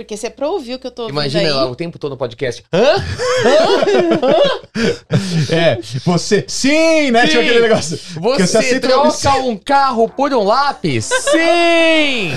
Porque você é pra ouvir o que eu tô ouvindo Imagina aí. lá o tempo todo no podcast. Hã? É, você. Sim, né? Tinha Sim. aquele negócio. Você aceita- troca um carro por um lápis? Sim!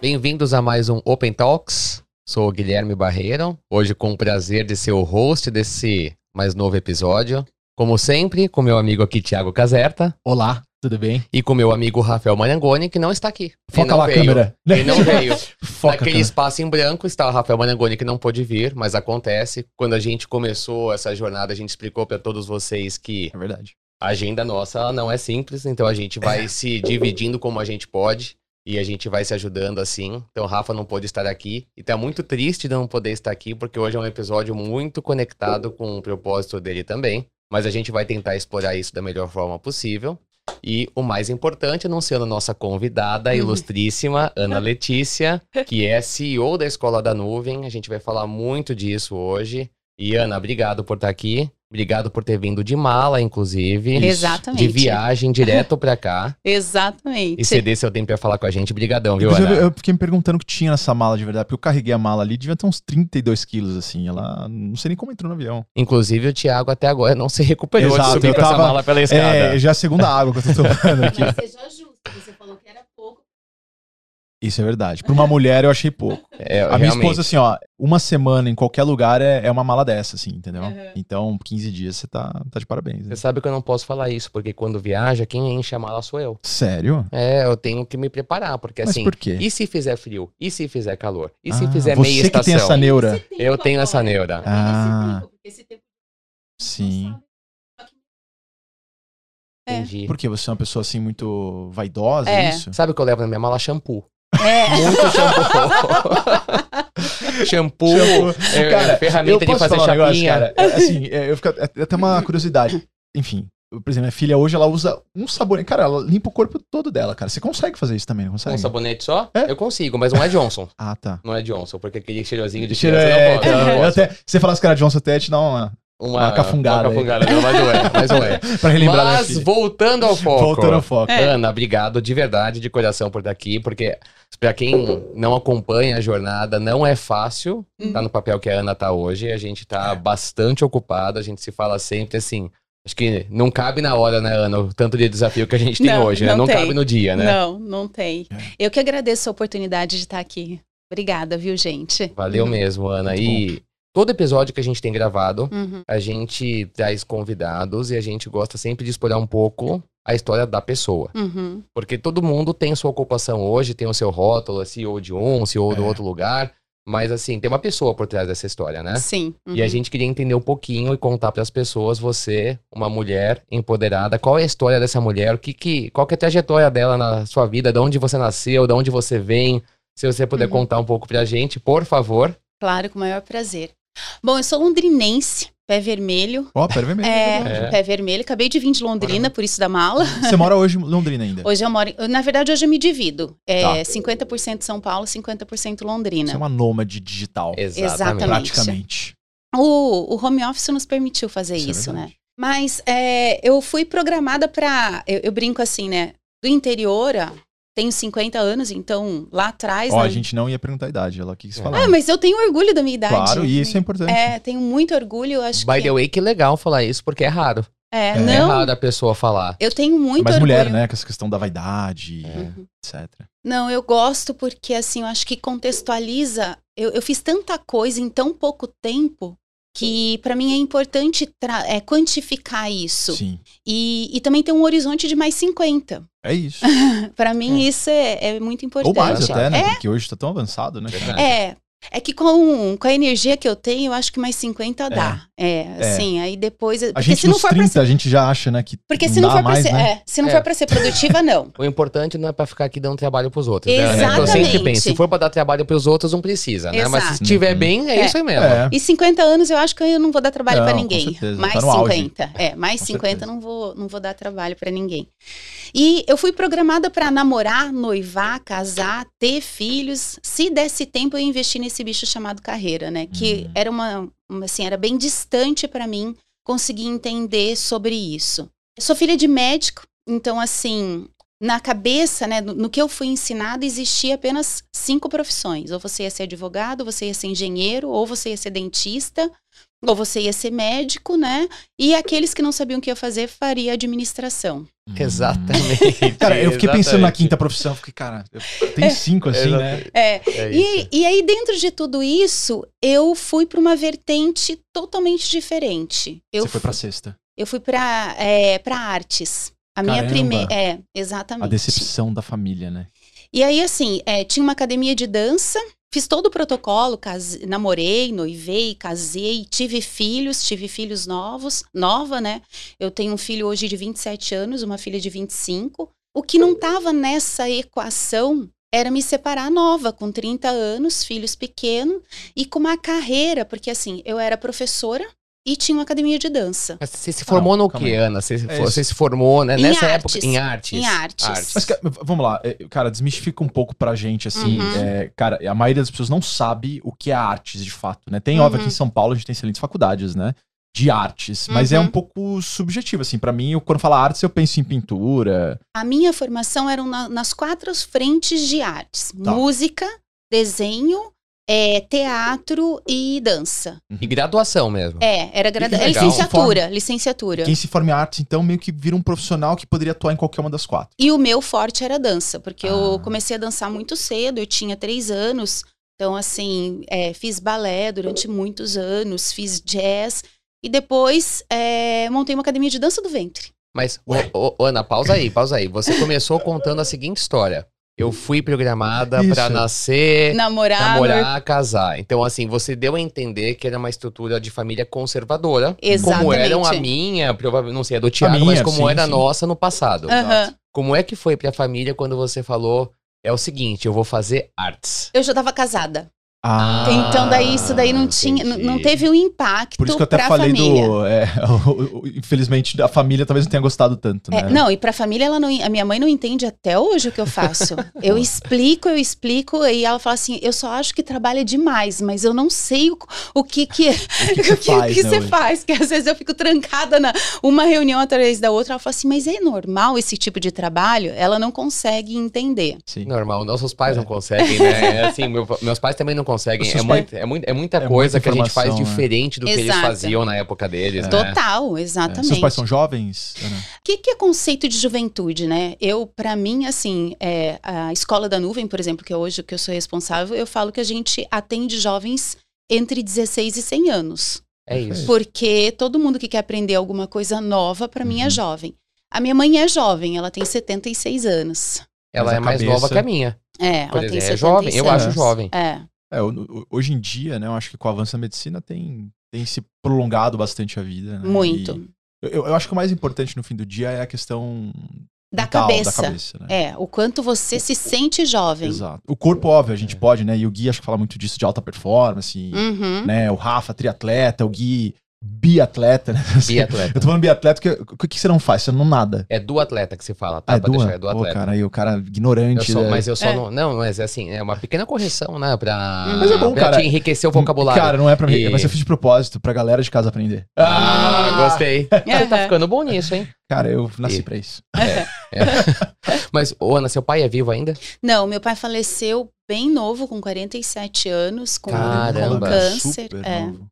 Bem-vindos a mais um Open Talks. Sou o Guilherme Barreiro, hoje com o prazer de ser o host desse mais novo episódio. Como sempre, com meu amigo aqui, Thiago Caserta, Olá, tudo bem? e com meu amigo Rafael Marangoni, que não está aqui. Foca lá a câmera. Ele não veio. Foca Naquele espaço em branco está o Rafael Marangoni que não pôde vir, mas acontece. Quando a gente começou essa jornada, a gente explicou para todos vocês que É verdade. a agenda nossa não é simples, então a gente vai se dividindo como a gente pode e a gente vai se ajudando assim. Então o Rafa não pôde estar aqui e tá muito triste de não poder estar aqui, porque hoje é um episódio muito conectado com o propósito dele também. Mas a gente vai tentar explorar isso da melhor forma possível. E o mais importante, anunciando a nossa convidada, a ilustríssima Ana Letícia, que é CEO da Escola da Nuvem. A gente vai falar muito disso hoje. E Ana, obrigado por estar aqui. Obrigado por ter vindo de mala, inclusive. Exatamente. De viagem direto pra cá. Exatamente. E ceder seu tempo pra falar com a gente. Brigadão, viu, Ana? eu, eu fiquei me perguntando o que tinha nessa mala de verdade, porque eu carreguei a mala ali, devia ter uns 32 quilos, assim. Ela não sei nem como entrou no avião. Inclusive, o Thiago até agora não se recuperou Exato, de subir eu com essa tava- mala pela escada. É, já é a segunda água que eu tô tomando aqui. Mas seja justo, você falou que era pouco. Isso é verdade. Pra uma mulher eu achei pouco. É, A minha realmente. esposa, assim, ó, uma semana em qualquer lugar é, é uma mala dessa, assim, entendeu? Uhum. Então, 15 dias você tá, tá de parabéns. Né? Você sabe que eu não posso falar isso, porque quando viaja, quem enche a mala sou eu. Sério? É, eu tenho que me preparar, porque Mas assim. por quê? E se fizer frio? E se fizer calor? E se Ah, fizer você meia que estação? tem essa neura. Eu tenho essa neura. Ah. Esse tempo Sim. É. Entendi. Porque você é uma pessoa, assim, muito vaidosa, É. é isso? Sabe o que eu levo na minha mala? Shampoo. É. Muito shampoo. shampoo, Shampoo. é, Cara, ferramenta de fazer um negócio, chapinha. cara? É, assim, é, eu fico é até uma curiosidade. Enfim, por exemplo, minha filha hoje ela usa um sabonete. Cara, ela limpa o corpo todo dela, cara. Você consegue fazer isso também, não Com consegue? um sabonete só? É. Eu consigo, mas não é Johnson. Ah, tá. Não é Johnson, porque aquele cheirosinho de Cheiro, é, não pode. não eu posso. até, se você falasse que era Johnson até te dá uma. Uma cafungada Uma cafungada, não, mas não é, mas não é. Pra relembrar Mas voltando ao foco. Voltando ao foco. É. Ana, obrigado de verdade, de coração por estar aqui, porque pra quem não acompanha a jornada, não é fácil Uhum. tá no papel que a Ana tá hoje. A gente tá É. bastante ocupado, a gente se fala sempre assim. Acho que não cabe na hora, né, Ana? O tanto de desafio que a gente tem Não, hoje, né? não Não tem. cabe no dia, né? Não, não tem. É. Eu que agradeço a oportunidade de estar aqui. Obrigada, viu, gente? Valeu mesmo, Ana. Muito E todo episódio que a gente tem gravado, Uhum. a gente traz convidados e a gente gosta sempre de explorar um pouco a história da pessoa. Uhum. Porque todo mundo tem sua ocupação hoje, tem o seu rótulo, CEO de um, CEO do É. outro lugar. Mas assim, tem uma pessoa por trás dessa história, né? Sim. E a uhum. gente queria entender um pouquinho e contar para as pessoas, você, uma mulher empoderada, qual é a história dessa mulher, o que que, qual que é a trajetória dela na sua vida, de onde você nasceu, de onde você vem. Se você puder Uhum. contar um pouco pra gente, por favor. Claro, com o maior prazer. Bom, eu sou londrinense, pé vermelho. Ó, pera vermelho. É, É. pé vermelho. Acabei de vir de Londrina, por isso da mala. Você mora hoje em Londrina ainda. Hoje eu moro. Na verdade, hoje eu me divido. É Tá. 50% São Paulo, 50% Londrina. Você é uma nômade digital. Exatamente. Praticamente. O, o home office nos permitiu fazer Isso é isso, né? verdade. Mas é, eu fui programada pra. Eu, eu brinco assim, né? Do interior, ó, tenho 50 anos, então lá atrás. Ó, né? a gente não ia perguntar a idade, ela quis É. falar. Ah, mas eu tenho orgulho da minha idade. Claro, e isso é importante. É, tenho muito orgulho, acho By que. the way, que legal falar isso, porque é raro. É, É É não, raro a pessoa falar. eu tenho muito Mas orgulho. mulher, né? Com essa questão da vaidade, Uhum. etc. Não, eu gosto porque, assim, eu acho que contextualiza. Eu, eu fiz tanta coisa em tão pouco tempo que, pra mim, é importante é, quantificar isso. Sim. E, e também ter um horizonte de mais 50. É isso. Pra mim, isso é, é muito importante. Ou mais até, né? É, Porque hoje tá tão avançado, né? É. É que com, com a energia que eu tenho, eu acho que mais 50 dá. É, assim, aí depois. A Porque gente se não for 30, pra ser. a gente já acha, né, que Porque não se não dá for pra mais, ser. né? É, se não É. for pra ser produtiva, não. O importante não é pra ficar aqui dando trabalho pros outros. Né? Ana? Eu sempre Exatamente. penso, se for pra dar trabalho pros outros, não precisa, né? Mas se Exato. estiver Uhum. bem, é, É. isso aí mesmo. É. E 50 anos eu acho que eu não vou dar trabalho Não, pra com ninguém. certeza, Mais tá no auge. 50. É, mais Com 50 certeza. não vou, não vou dar trabalho pra ninguém. E eu fui programada pra namorar, noivar, casar, ter filhos. Se desse tempo eu investi nesse bicho chamado carreira, né? Que Uhum. era uma, assim, era bem distante pra mim consegui entender sobre isso. Eu sou filha de médico, então assim, na cabeça, né, no, no que eu fui ensinada, existia apenas cinco profissões. Ou você ia ser advogado, ou você ia ser engenheiro, ou você ia ser dentista, ou você ia ser médico, né? E aqueles que não sabiam o que ia fazer, faria administração. Exatamente. Cara, eu fiquei pensando na exatamente. quinta profissão, fiquei, cara, tem cinco assim, né? É, É E, e aí, dentro de tudo isso, eu fui para uma vertente totalmente diferente. Eu, Você foi pra fu- sexta. eu fui para é, para artes. A minha Caramba. primeira. É, A exatamente. decepção da família, né? E aí, assim, é, tinha uma academia de dança, fiz todo o protocolo, case- namorei, noivei, casei, tive filhos, tive filhos novos, nova, né? Eu tenho um filho hoje de 27 anos, uma filha de 25. O que não estava nessa equação era me separar nova, com 30 anos, filhos pequenos, e com uma carreira, porque assim, eu era professora e tinha uma academia de dança. Mas você se formou Não, no aí. Ana? Você, É você se formou, né? Em Nessa artes. época, em artes. Em artes. Mas, cara, v- vamos lá, é, cara, desmistifica um pouco pra gente, assim, Uhum. é, cara, a maioria das pessoas não sabe o que é artes, de fato, né? Tem, Uhum. óbvio, aqui em São Paulo a gente tem excelentes faculdades, né? De artes, mas é Uhum. um pouco subjetivo, assim, pra mim, eu, quando falo artes, eu penso em pintura, A minha formação era na- nas quatro frentes de artes: Tá. música, desenho, é, teatro e dança. E graduação mesmo. É, era gradu... E que é licenciatura, licenciatura. quem se forma em artes, então, meio que vira um profissional que poderia atuar em qualquer uma das quatro. E o meu forte era dança, porque eu Ah. comecei a dançar muito cedo, eu tinha três anos. Então, assim, é, fiz balé durante muitos anos, fiz jazz. E depois é, montei uma academia de dança do ventre. Mas, ô, Ué. ô, Ana, pausa aí, pausa aí. Você começou contando a seguinte história. Eu fui programada pra nascer, Namorar. namorar, casar. Então, assim, você deu a entender que era uma estrutura de família conservadora. Como eram a Exatamente. minha, provavelmente, não sei, a do Tiago, minha, mas como sim, era a nossa no passado. Aham. Como é que foi pra família quando você falou, é o seguinte, eu vou fazer artes? Eu já estava casada. Ah, então, daí isso daí não tinha, não- teve um impacto Por isso que eu até falei família. do. é, infelizmente, a família talvez não tenha gostado tanto, né? É, não, e pra família, ela não, a minha mãe não entende até hoje o que eu faço. eu explico, eu explico, e ela fala assim: eu só acho que trabalha demais, mas eu não sei o, o que que, O que, que que, faz, que né, você hoje? faz. Que às vezes eu fico trancada na uma reunião atrás da outra. Ela fala assim: mas é normal esse tipo de trabalho? Ela não consegue entender. Sim. Normal, nossos pais não conseguem, né? É assim, meu- meus pais também não conseguem. É, muito, é, muito, é muita É coisa muita que a gente faz né? diferente do que eles Exato. faziam na época deles, né? Total, É, exatamente. Seus pais são jovens? O que, que é conceito de juventude, né? Eu, pra mim, assim, é, a Escola da Nuvem, por exemplo, que é hoje o que eu sou responsável, eu falo que a gente atende jovens entre 16 e 100 anos. É isso. Porque todo mundo que quer aprender alguma coisa nova, pra mim, é Uhum. jovem. A minha mãe é jovem, ela tem 76 anos. Ela é mais cabeça- nova que a minha. É, ela tem exemplo, é 76 jovem, eu acho anos. jovem. É, É, o- o- hoje em dia, né, eu acho que com o avanço da medicina tem, tem se prolongado bastante a vida. Né? muito. Eu, eu acho que o mais importante no fim do dia é a questão Da mental, cabeça. Da cabeça né? É, o quanto você se sente jovem. Exato. O corpo, óbvio, a É. gente pode, né? E o Gui acho que fala muito disso de alta performance, Uhum. né? O Rafa, triatleta, o Gui, biatleta, né? Biatleta. Eu tô falando biatleta, porque o que, que você não faz? Você não nada. É do atleta que se fala, tá? Ah, é pra do, deixar, é do Pô, atleta. cara, aí o cara Eu ignorante. só- né? mas eu só É. não. Não, mas é assim, é uma pequena correção, né? Pra, Mas é bom, pra cara. te enriquecer o vocabulário. Cara, não é pra mim, E- mas eu fiz de propósito, pra galera de casa aprender. ah, gostei. Você tá Aham. ficando bom nisso, hein? Cara, eu nasci E- pra isso. É. Mas, ô, Ana, seu pai é vivo ainda? Não, meu pai faleceu bem novo, com 47 anos, com, com Caramba. câncer. Super é. novo.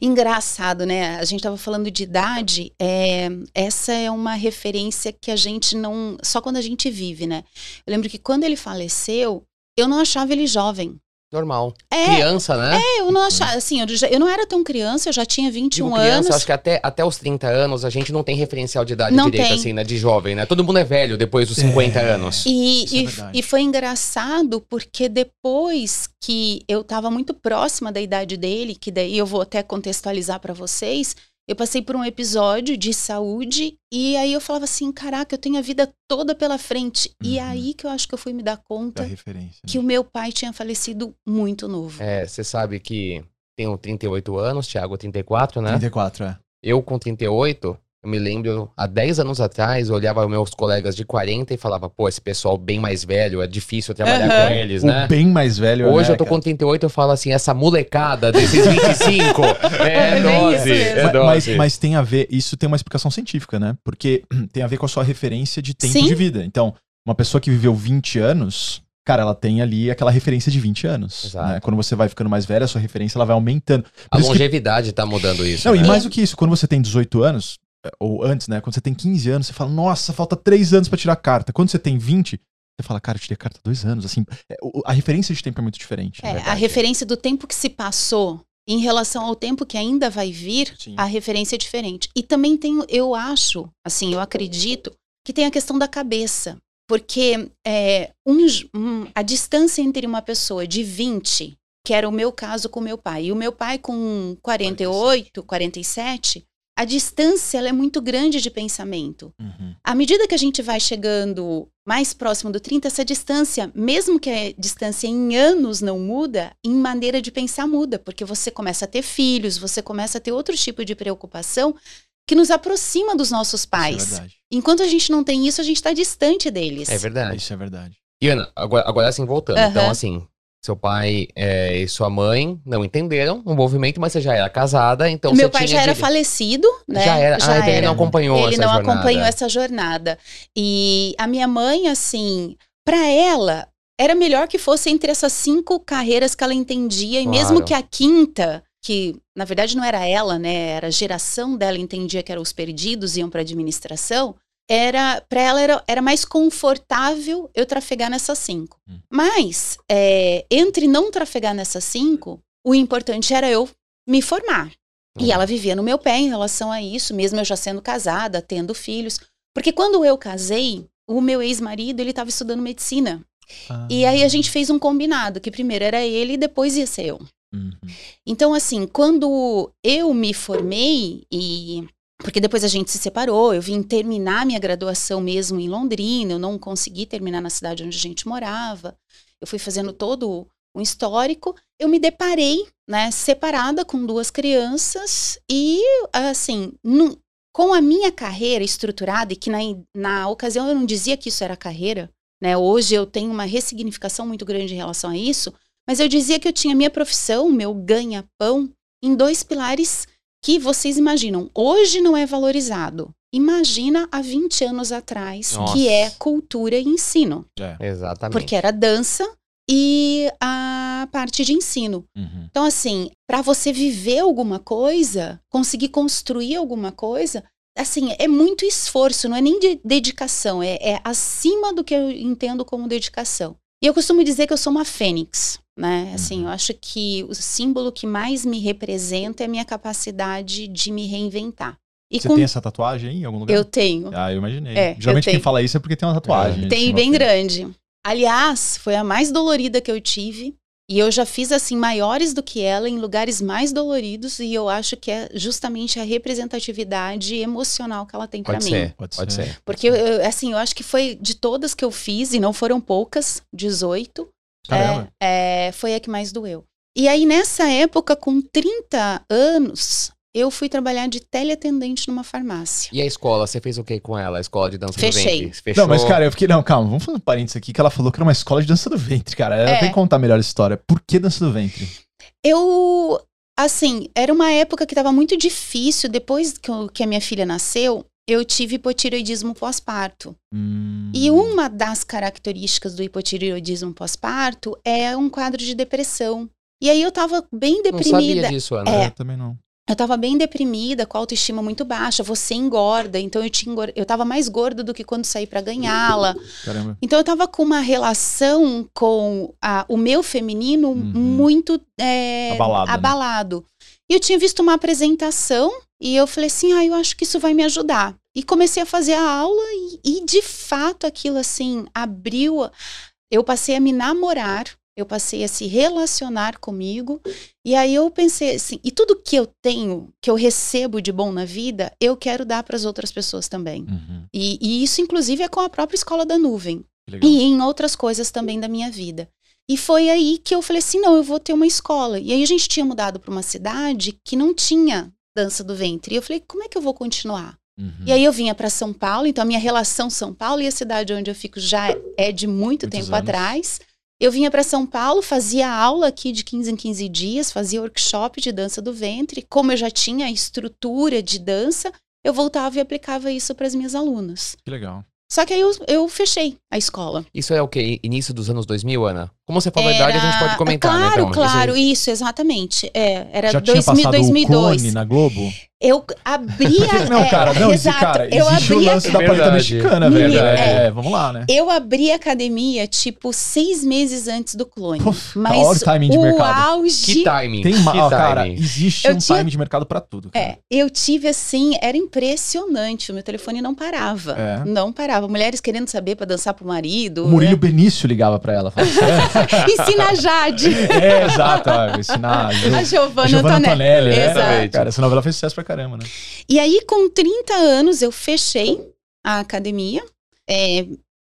Engraçado, né? A gente tava falando de idade, é, essa é uma referência que a gente não. Só quando a gente vive, né? Eu lembro que quando ele faleceu, eu não achava ele jovem. Normal. É, Criança, né? é, eu não achava. Assim, eu, já- eu não era tão criança, eu já tinha 21 Digo criança, anos. eu acho que até, até os 30 anos a gente não tem referencial de idade Não direito, tem. assim, né? De jovem, né? Todo mundo é velho depois dos 50 É. anos. E, é e- verdade. e foi engraçado porque depois que eu estava muito próxima da idade dele, que daí eu vou até contextualizar para vocês, eu passei por um episódio de saúde e aí eu falava assim, caraca, eu tenho a vida toda pela frente. E Uhum. aí que eu acho que eu fui me dar Da conta referência. né? que o meu pai tinha falecido muito novo. É, você sabe que tenho 38 anos, Thiago 34, né? 34, é. Eu com 38, Eu me lembro, há 10 anos atrás, eu olhava meus colegas de 40 e falava, pô, esse pessoal bem mais velho, é difícil trabalhar Aham. com eles, O né? bem mais velho. Hoje né, eu tô cara? com 38, eu falo assim, essa molecada desses 25 é É dose, é Ma- Mas, dose. mas tem a ver, isso tem uma explicação científica, né? Porque tem a ver com a sua referência de tempo Sim. de vida. Então, uma pessoa que viveu 20 anos, cara, ela tem ali aquela referência de 20 anos. Exato. né? Quando você vai ficando mais velha, a sua referência ela vai aumentando. A Por que- longevidade tá mudando isso. Não, né? e mais do que isso, quando você tem 18 anos, ou antes, né? Quando você tem 15 anos, você fala, nossa, falta 3 anos pra tirar a carta. Quando você tem 20, você fala, cara, eu tirei a carta há 2 anos. Assim, é, a referência de tempo é muito diferente. É, a referência do tempo que se passou em relação ao tempo que ainda vai vir, Sim. a referência é diferente. E também tem, eu acho, assim, eu acredito, que tem a questão da cabeça. Porque é, um um- a distância entre uma pessoa de 20, que era o meu caso com meu pai, e o meu pai com 48, 47, a distância ela é muito grande de pensamento. Uhum. À medida que a gente vai chegando mais próximo do 30, essa distância, mesmo que a distância em anos não muda, em maneira de pensar muda, porque você começa a ter filhos, você começa a ter outro tipo de preocupação que nos aproxima dos nossos é pais. verdade. Enquanto a gente não tem isso, a gente está distante deles. É verdade. Isso é verdade. E Ana, agora, agora assim, voltando. Aham. Então, assim, seu pai é, e sua mãe não entenderam o movimento, mas você já era casada, então Meu pai já era de- falecido, né? Já era. ah, então ele não acompanhou Ele essa não jornada. acompanhou essa jornada. E a minha mãe, assim, para ela, era melhor que fosse entre essas cinco carreiras que ela entendia, e Claro. mesmo que a quinta, que na verdade não era ela, né? Era a geração dela entendia que eram os perdidos, iam para administração. Era para ela era, era mais confortável eu trafegar nessas cinco. Hum. Mas é, entre não trafegar nessas cinco, o importante era eu me formar. E Uhum. ela vivia no meu pé em relação a isso, mesmo eu já sendo casada, tendo filhos. Porque quando eu casei, o meu ex-marido, ele estava estudando medicina. E aí a gente fez um combinado, que primeiro era ele e depois ia ser eu. Uhum. Então, assim, quando eu me formei e. Porque depois a gente se separou, eu vim terminar minha graduação mesmo em Londrina, eu não consegui terminar na cidade onde a gente morava. Eu fui fazendo todo um histórico. Eu me deparei, né, separada com duas crianças e, assim, num- com a minha carreira estruturada, e que na, na ocasião eu não dizia que isso era carreira, né? Hoje eu tenho uma ressignificação muito grande em relação a isso, mas eu dizia que eu tinha minha profissão, meu ganha-pão, em dois pilares que vocês imaginam. Hoje não é valorizado. Imagina há 20 anos atrás, Nossa. que é cultura e ensino. É. Exatamente. Porque era dança e a parte de ensino. Uhum. Então, assim, para você viver alguma coisa, conseguir construir alguma coisa, assim, é muito esforço, não é nem de dedicação, é, é acima do que eu entendo como dedicação. E eu costumo dizer que eu sou uma fênix, né? Assim, Uhum. eu acho que o símbolo que mais me representa é a minha capacidade de me reinventar. E Você com tem essa tatuagem em algum lugar? eu tenho. Ah, eu imaginei. É, eu Geralmente quem tenho. fala isso é porque tem uma tatuagem. em Tem cima, bem assim. grande. Aliás, foi a mais dolorida que eu tive. E eu já fiz assim maiores do que ela em lugares mais doloridos e eu acho que é justamente a representatividade emocional que ela tem pra Pode mim. ser, Pode pode, ser. Porque eu- eu, assim, eu acho que foi de todas que eu fiz e não foram poucas, 18, Caramba. é, é, foi a que mais doeu. E aí nessa época com 30 anos, eu fui trabalhar de teleatendente numa farmácia. E a escola, você fez o que com ela? A escola de dança Fechei. do ventre? Fechou? Não, mas cara, eu fiquei. Não, calma, vamos fazer um parênteses aqui que ela falou que era uma escola de dança do ventre, cara. Ela É. tem que contar melhor a história. Por que dança do ventre? Eu, assim, era uma época que estava muito difícil. Depois que, eu- que a minha filha nasceu, eu tive hipotireoidismo pós-parto. Hum, E uma das características do hipotireoidismo pós-parto é um quadro de depressão. E aí eu tava bem Não sabia deprimida. disso, Ana. É. Eu também não. Eu tava bem deprimida, com a autoestima muito baixa. Você engorda, então eu tinha engor... eu tava mais gorda do que quando saí pra ganhá-la. Caramba. Então eu tava com uma relação com a- o meu feminino Uhum. muito é, Abalado, né? abalado. E eu tinha visto uma apresentação e eu falei assim, ah, eu acho que isso vai me ajudar. E comecei a fazer a aula e, e, de fato aquilo assim abriu. Eu passei a me namorar, eu passei a se relacionar comigo. E aí eu pensei assim, e tudo que eu tenho, que eu recebo de bom na vida, eu quero dar para as outras pessoas também. Uhum, E, e isso, inclusive, é com a própria escola da nuvem. legal. E em outras coisas também da minha vida. E foi aí que eu falei assim: não, eu vou ter uma escola. E aí a gente tinha mudado para uma cidade que não tinha dança do ventre. E eu falei: como é que eu vou continuar? Uhum. E aí eu vinha para São Paulo, então a minha relação São Paulo e a cidade onde eu fico já é de muito Muitos tempo anos. atrás. Eu vinha para São Paulo, fazia aula aqui de 15 em 15 dias, fazia workshop de dança do ventre. Como eu já tinha a estrutura de dança, eu voltava e aplicava isso para as minhas alunas. Que legal. Só que aí eu, eu fechei a escola. Isso é o quê? Início dos anos 2000, Ana? Como você falou a idade, a gente pode comentar, claro, né? Então, claro, Isso isso, exatamente. É, era Já 2000, tinha passado 2002. o clone na Globo? Eu abria. Não, é, cara, não, esse exato, cara, eu existe o abria lance da paleta mexicana, velho. É, é. vamos lá, né? Eu abri a academia, tipo, seis meses antes do clone. Pô, mas hora o timing de o mercado. auge. Que timing. Tem ó, cara, timing. existe Eu um tinha- time de mercado pra tudo. Cara. É, eu tive assim, era impressionante. O meu telefone não parava. É. Não parava. Mulheres querendo saber pra dançar pro marido. O Murilo né? Benício ligava pra ela. Falava? Ensina a Jade. é, exato. ó, ensinar a Jo- a Giovanna, a Giovanna Antonelli. Antonelli, né? Exato. Cara, essa novela fez sucesso pra caramba, né? E aí, com 30 anos, eu fechei a academia, é,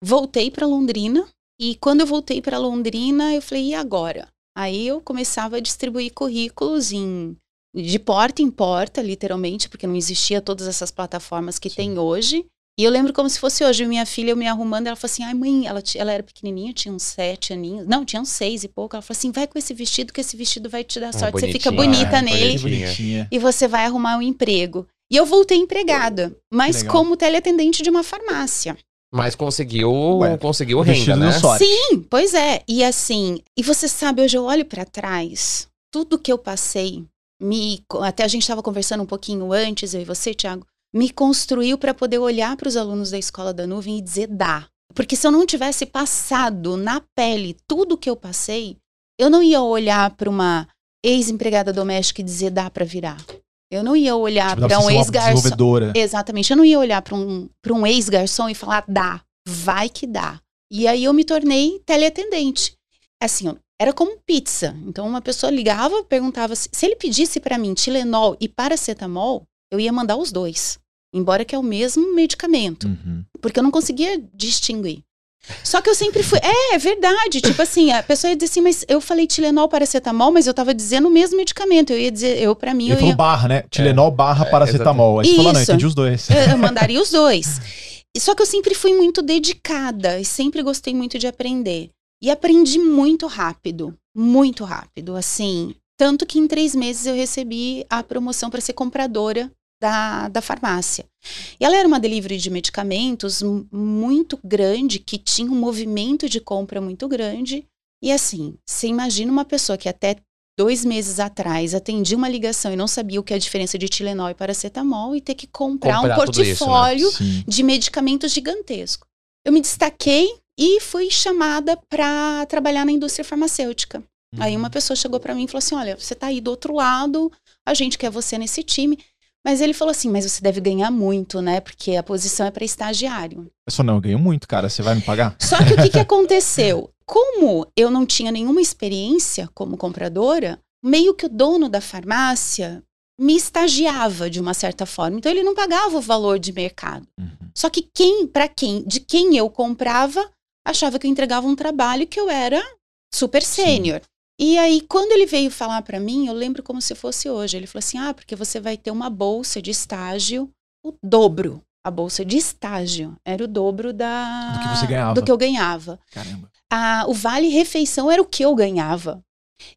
voltei para Londrina. E quando eu voltei para Londrina, eu falei, e agora? Aí eu começava a distribuir currículos em, de porta em porta, literalmente, porque não existia todas essas plataformas que Sim. tem hoje. E eu lembro como se fosse hoje, minha filha, eu me arrumando, ela falou assim, ai mãe, ela, ela era pequenininha, tinha uns sete aninhos, não, tinha uns seis e pouco. Ela falou assim, vai com esse vestido, que esse vestido vai te dar Ah, sorte, você fica bonita é, nele bonitinha. e você vai arrumar um emprego. E eu voltei empregada, mas legal. como teleatendente de uma farmácia. Mas conseguiu, Ué, conseguiu renda, né? sorte. Sim, pois é. E assim, e você sabe, hoje eu olho pra trás, tudo que eu passei, me até a gente estava conversando um pouquinho antes, eu e você, Thiago, me construiu para poder olhar para os alunos da escola da nuvem e dizer dá. Porque se eu não tivesse passado na pele tudo que eu passei, eu não ia olhar para uma ex-empregada doméstica e dizer dá para virar. Eu não ia olhar Tipo, para um ex-garçom. Exatamente. Eu não ia olhar para um, pra um ex-garçom e falar, dá, vai que dá. E aí eu me tornei teleatendente. Assim, era como pizza. Então uma pessoa ligava, perguntava se, se ele pedisse para mim Tilenol e paracetamol, eu ia mandar os dois. Embora que é o mesmo medicamento, Uhum. porque eu não conseguia distinguir. Só que eu sempre fui. É, é verdade. Tipo assim, a pessoa ia dizer assim, mas eu falei Tilenol, paracetamol, mas eu tava dizendo o mesmo medicamento. Eu ia dizer, eu, para mim, Ele eu falou ia. barra, né? Tilenol barra paracetamol. Aí você falou, não, entendi os dois. Eu, eu mandaria os dois. E Só que eu sempre fui muito dedicada e sempre gostei muito de aprender. E aprendi muito rápido, muito rápido, assim. Tanto que em três meses eu recebi a promoção para ser compradora da, da farmácia. E ela era uma delivery de medicamentos muito grande, que tinha um movimento de compra muito grande. E assim, você imagina uma pessoa que até dois meses atrás atendia uma ligação e não sabia o que é a diferença de Tilenol e paracetamol e ter que comprar, Comprar um tudo isso, né? portfólio de medicamentos gigantesco. Eu me destaquei e fui chamada para trabalhar na indústria farmacêutica. Aí uma pessoa chegou para mim e falou assim: "Olha, você tá aí do outro lado, a gente quer você nesse time". Mas ele falou assim: "Mas você deve ganhar muito, né? Porque a posição é para estagiário". Eu só não, eu ganho muito, cara. Você vai me pagar? Só que o que, que aconteceu? Como eu não tinha nenhuma experiência como compradora, meio que o dono da farmácia me estagiava de uma certa forma. Então ele não pagava o valor de mercado. Uhum. Só que quem, para quem, de quem eu comprava, achava que eu entregava um trabalho que eu era super sênior. E aí, quando ele veio falar para mim, eu lembro como se fosse hoje. Ele falou assim: ah, porque você vai ter uma bolsa de estágio, o dobro. A bolsa de estágio era o dobro da Do que você ganhava. do que eu ganhava. Caramba. A, o vale refeição era o que eu ganhava.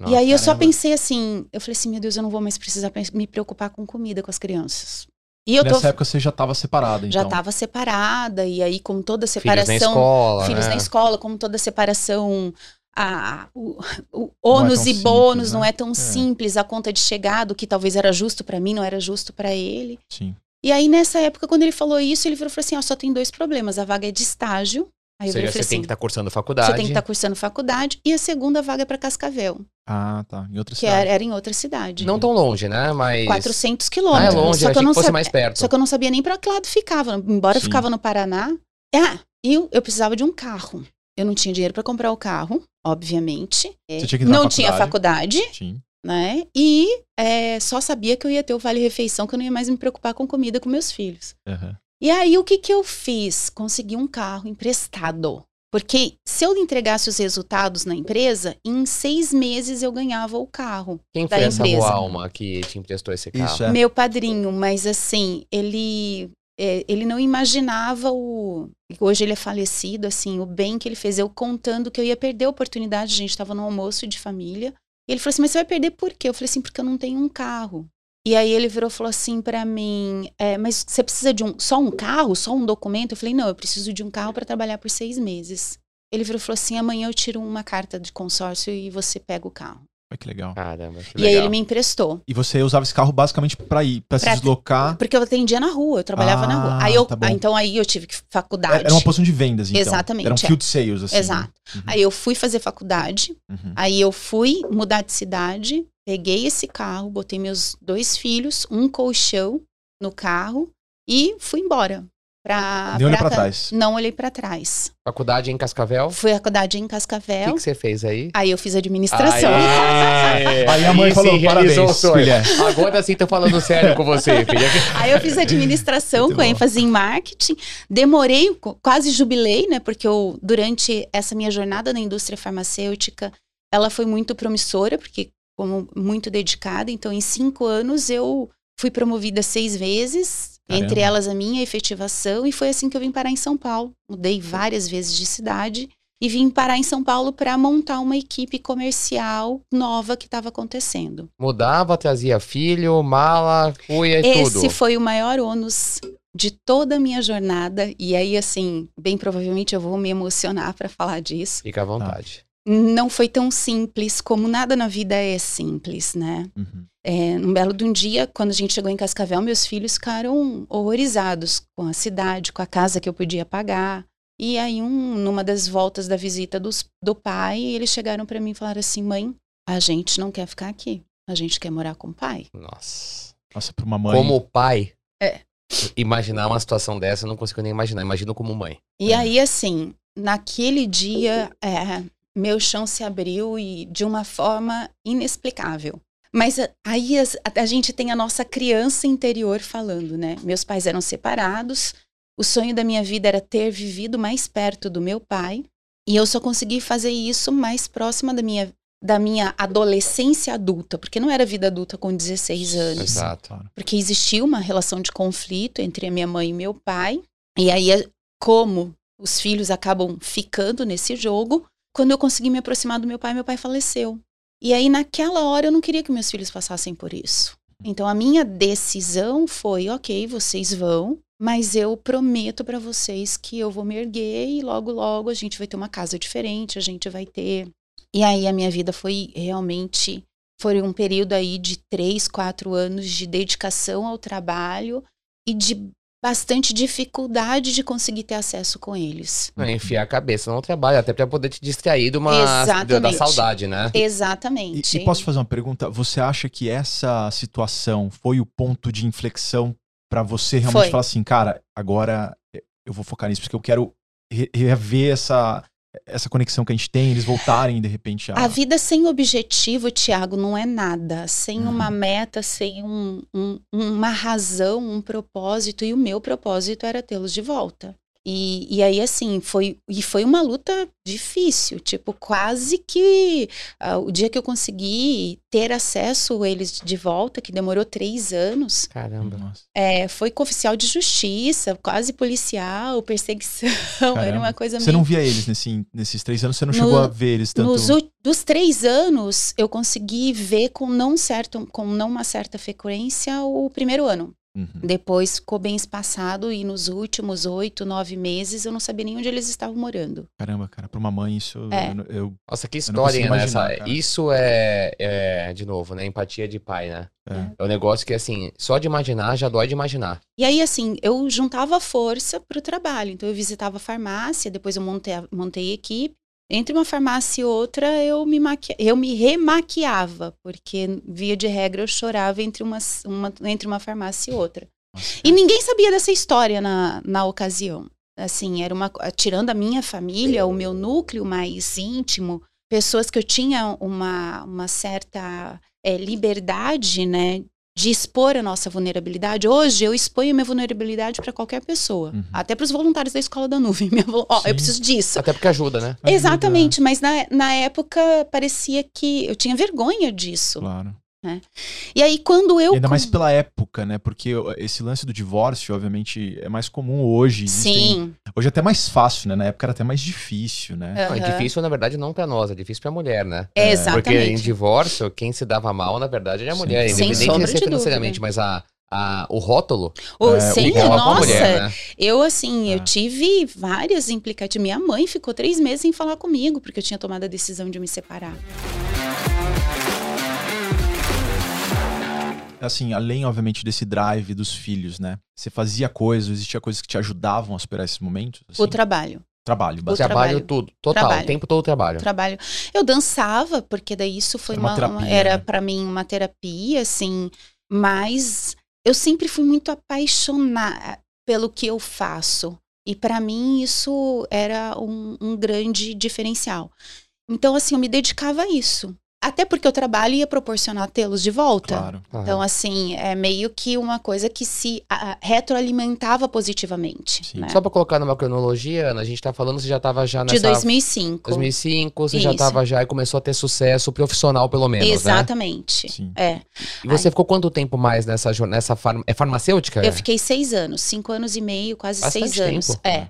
Nossa, e aí eu só pensei assim, eu falei assim, meu Deus, eu não vou mais precisar me preocupar com comida com as crianças. E eu tô Nessa época você já tava separada, então. já estava separada e aí como toda Filhos separação, na escola, filhos né? na escola, como toda separação, a, o, o Não é ônus tão e bônus simples, não né? é tão É. simples, a conta de chegado que talvez era justo para mim, não era justo para ele. Sim. E aí nessa época quando ele falou isso, ele virou e falou assim, ó, só tem dois problemas, a vaga é de estágio. Aí Ou eu seja, virei você falei tem assim, que estar cursando faculdade. você tem que estar cursando faculdade e a segunda vaga é para Cascavel, Ah, tá. Em outra que cidade. era, era em outra cidade. Não tão longe, né? Mas. 400 Ah, é quilômetros. longe, só que eu não que fosse sabia- mais perto. Só que eu não sabia nem para que lado ficava. Embora eu Sim. ficava no Paraná. Ah, eu, eu precisava de um carro. Eu não tinha dinheiro para comprar o carro, obviamente. É, Você tinha não tinha faculdade, Sim. né? E é, só sabia que eu ia ter o vale-refeição, que eu não ia mais me preocupar com comida com meus filhos. Aham. E aí, o que, que eu fiz? Consegui um carro emprestado. Porque se eu entregasse os resultados na empresa, em seis meses eu ganhava o carro. Quem da foi essa empresa. boa alma que te emprestou esse carro? Isso, é. Meu padrinho, mas assim, ele é, ele não imaginava o. Hoje ele é falecido, assim, o bem que ele fez. Eu contando que eu ia perder a oportunidade, a gente estava no almoço de família. Ele falou assim: Mas você vai perder por quê? Eu falei assim: Porque eu não tenho um carro. E aí ele virou e falou assim para mim: é, Mas você precisa de um, só um carro, só um documento? Eu falei: Não, eu preciso de um carro para trabalhar por seis meses. Ele virou e falou assim: Amanhã eu tiro uma carta de consórcio e você pega o carro. Olha que legal. Caramba, que E aí legal. ele me emprestou. E você usava esse carro basicamente pra ir, pra se deslocar. Porque eu atendia na rua, eu trabalhava na rua. Ah, Aí eu, tá bom. ah, então aí eu tive que faculdade. Era uma posição de vendas, então. Exatamente, Era um é. field sales, assim. Exato. Uhum. Aí eu fui fazer faculdade, Uhum. aí eu fui mudar de cidade, peguei esse carro, botei meus dois filhos, um colchão no carro e fui embora. Pra, Nem olhou pra cá. trás. Não olhei pra trás. Faculdade em Cascavel? Fui à faculdade em O Cascavel, que, que você fez aí? aí eu fiz administração. Aê! Aí a mãe falou, "Parabéns, o filha." Agora sim tô falando sério com você, filha. Aí eu fiz administração Muito com bom. ênfase em marketing. Demorei, quase jubilei, né? Porque eu, durante essa minha jornada na indústria farmacêutica, ela foi muito promissora, porque como muito dedicada. Então, em cinco anos, eu fui promovida seis vezes, Caramba. entre elas a minha efetivação, e foi assim que eu vim parar em São Paulo. Mudei várias vezes de cidade e vim parar em São Paulo para montar uma equipe comercial nova que estava acontecendo. Mudava, trazia filho, mala, cuia e Esse tudo. foi o maior ônus de toda a minha jornada. E aí, assim, bem provavelmente eu vou me emocionar para falar disso. Fica à vontade. Não foi tão simples, como nada na vida é simples, né? Uhum. É, num belo de um dia, quando a gente chegou em Cascavel, meus filhos ficaram horrorizados com a cidade, com a casa que eu podia pagar. E aí, um, numa das voltas da visita dos, do pai, eles chegaram para mim e falaram assim: mãe, a gente não quer ficar aqui. A gente quer morar com o pai. Nossa. Nossa, pra uma mãe. Como pai, É. imaginar uma situação dessa, eu não consigo nem imaginar. Imagino como mãe. E É. aí, assim, naquele dia, é, meu chão se abriu e de uma forma inexplicável. Mas aí a, a gente tem a nossa criança interior falando, né? Meus pais eram separados, o sonho da minha vida era ter vivido mais perto do meu pai, e eu só consegui fazer isso mais próxima da minha, da minha adolescência adulta, porque não era vida adulta com 16 anos Exato. Porque existia uma relação de conflito entre a minha mãe e meu pai. E aí, como os filhos acabam ficando nesse jogo, quando eu consegui me aproximar do meu pai, meu pai faleceu. E aí, naquela hora, eu não queria que meus filhos passassem por isso. Então, a minha decisão foi: ok, vocês vão, mas eu prometo pra vocês que eu vou me erguer e logo, logo a gente vai ter uma casa diferente, a gente vai ter. E aí, a minha vida foi realmente foi um período aí de três, quatro anos de dedicação ao trabalho e de bastante dificuldade de conseguir ter acesso com eles. Não, enfiar a cabeça no trabalho, até pra poder te distrair de uma, da, da saudade, né? E, Exatamente. e posso fazer uma pergunta? Você acha que essa situação foi o ponto de inflexão pra você realmente Foi. falar assim, cara, agora eu vou focar nisso, porque eu quero re- rever essa, essa conexão que a gente tem, eles voltarem de repente a. A vida sem objetivo, Tiago, não é nada. Sem Uhum. uma meta, sem um- um- uma razão, um propósito. E o meu propósito era tê-los de volta. E, e aí, assim, foi, e foi uma luta difícil. Tipo, quase que ah, o dia que eu consegui ter acesso a eles de volta, que demorou três anos, Caramba. Nossa. é, foi com oficial de justiça, quase policial, perseguição. Era Caramba. uma coisa Você meio não via eles nesse, nesses três anos? Você não No- chegou a ver eles tanto. Nos dos três anos, eu consegui ver com não, certo, com não uma certa frequência o primeiro ano. Uhum. Depois ficou bem espaçado e nos últimos oito, nove meses eu não sabia nem onde eles estavam morando. Caramba, cara, pra uma mãe isso. É. Eu, eu- Nossa, que história, né? imaginar, Essa- cara. Isso é, é, de novo, né? Empatia de pai, né? é. É um negócio que, assim, só de imaginar já dói de imaginar. E aí, assim, eu juntava força para o trabalho. Então, eu visitava a farmácia, depois eu montei, a- montei equipe. Entre uma farmácia e outra, eu me, maqui... eu me remaquiava, porque, via de regra, eu chorava entre uma, uma- entre uma farmácia e outra. Nossa, E ninguém sabia dessa história na, na ocasião. Assim, era uma. Tirando a minha família, o meu núcleo mais íntimo, pessoas que eu tinha uma, uma certa eh, liberdade, né? De expor a nossa vulnerabilidade. Hoje eu exponho minha vulnerabilidade para qualquer pessoa. Uhum. Até para os voluntários da escola da nuvem. Minha vo- Ó, Sim. eu preciso disso. Até porque ajuda, né? Ajuda. Exatamente, mas na, na época parecia que eu tinha vergonha disso. Claro. Né? E aí, quando eu. E ainda mais pela época, né? Porque esse lance do divórcio, obviamente, é mais comum hoje. Existem... Sim. Hoje é até mais fácil, né? Na época era até mais difícil, né? Não, é difícil, na verdade, não pra nós, é difícil pra mulher, né? É, exatamente. Porque em divórcio, quem se dava mal, na verdade, é a Sim. mulher. Sem Independente sombra de ser financeiramente, mas a, a, o rótulo Ô, É, sim, a nossa. mulher, né? Eu, assim, eu Ah. tive várias implicativas. Minha mãe ficou três meses sem falar comigo, porque eu tinha tomado a decisão de me separar. Assim, além, obviamente, desse drive dos filhos, né? Você fazia coisas, existia coisas que te ajudavam a superar esses momentos? assim? O trabalho. trabalho, o basicamente. Trabalho, trabalho. tudo. Total, Trabalho. o tempo todo trabalho. trabalho. Eu dançava, porque daí isso foi Era uma uma, terapia, uma- era né? para mim uma terapia, assim, mas eu sempre fui muito apaixonada pelo que eu faço. E para mim isso era um, um grande diferencial. Então, assim, eu me dedicava a isso. Até porque o trabalho ia proporcionar tê-los de volta. Claro. Aham. Então, assim, é meio que uma coisa que se ah, retroalimentava positivamente. Sim. né? Só pra colocar numa cronologia, Ana, a gente tá falando, você já tava já nessa... De 2005. 2005, você já Isso. tava já e começou a ter sucesso profissional, pelo menos, né? Exatamente. Sim. É. E você ficou quanto tempo mais nessa jornada? Nessa farm... É farmacêutica? Eu fiquei seis anos, cinco anos e meio, quase Bastante seis anos. tempo. É.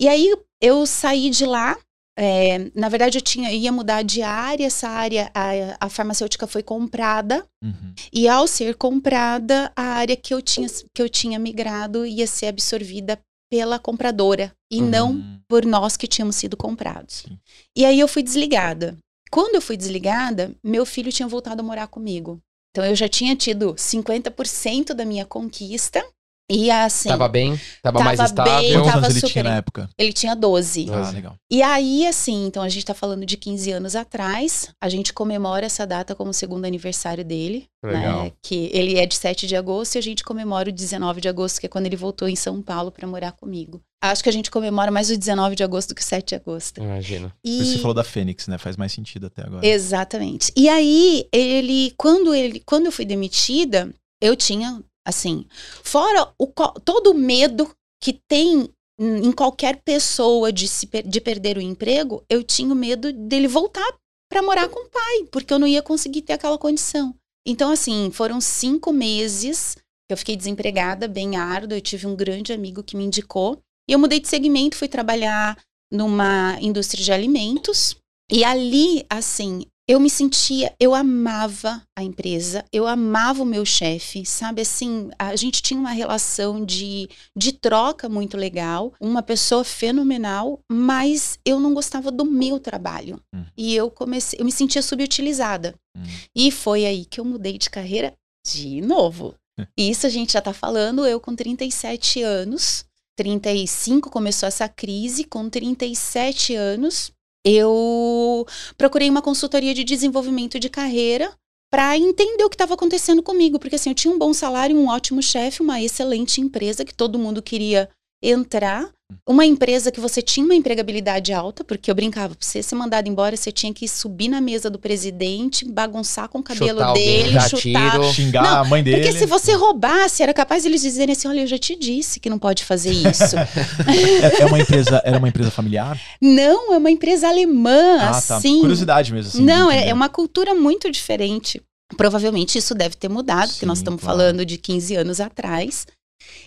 E aí eu saí de lá. É, na verdade, eu tinha, ia mudar de área. Essa área, a, a farmacêutica foi comprada. Uhum. E ao ser comprada, a área que eu tinha, que eu tinha migrado ia ser absorvida pela compradora. E Uhum. não por nós que tínhamos sido comprados. Sim. E aí eu fui desligada. Quando eu fui desligada, meu filho tinha voltado a morar comigo. Então eu já tinha tido 50% da minha conquista. E assim, Tava bem? Tava, mais Tava estável? bem, Quantos tava anos ele super tinha na época? ele tinha 12. Ah, legal. E aí, assim, então a gente tá falando de 15 anos atrás. A gente comemora essa data como o segundo aniversário dele. Legal. Né? Que ele é de 7 de agosto e a gente comemora o 19 de agosto, que é quando ele voltou em São Paulo pra morar comigo. Acho que a gente comemora mais o 19 de agosto do que o 7 de agosto. Imagina. E... você falou da Fênix, né? Faz mais sentido até agora. Exatamente. E aí, ele, quando ele, quando eu fui demitida, eu tinha, assim, fora o, todo o medo que tem em qualquer pessoa de, se, de perder o emprego, eu tinha medo dele voltar para morar com o pai, porque eu não ia conseguir ter aquela condição. Então, assim, foram cinco meses que eu fiquei desempregada, bem árduo. Eu tive um grande amigo que me indicou. E eu mudei de segmento, fui trabalhar numa indústria de alimentos. E ali, assim, eu me sentia, eu amava a empresa, eu amava o meu chefe, sabe? Assim, a gente tinha uma relação de, de troca muito legal, uma pessoa fenomenal, mas eu não gostava do meu trabalho. Hum. E eu comecei, eu me sentia subutilizada. Hum. E foi aí que eu mudei de carreira de novo. É. Isso a gente já tá falando, eu com 37 anos. 35 começou essa crise, com 37 anos, eu procurei uma consultoria de desenvolvimento de carreira para entender o que estava acontecendo comigo, porque assim, eu tinha um bom salário, um ótimo chefe, uma excelente empresa que todo mundo queria entrar, uma empresa que você tinha uma empregabilidade alta, porque eu brincava, pra você ser mandado embora, você tinha que subir na mesa do presidente, bagunçar com o cabelo Chutar alguém, dele, dar chutar. tiro. Xingar Não, a mãe dele. Porque se você roubasse, era capaz eles dizerem assim: olha, eu já te disse que não pode fazer isso. É, é uma empresa, era uma empresa familiar? não, é uma empresa alemã, Ah, tá. assim. Curiosidade mesmo, assim. de não, é, é uma cultura muito diferente. Provavelmente isso deve ter mudado, porque nós Sim, estamos claro. falando de 15 anos atrás.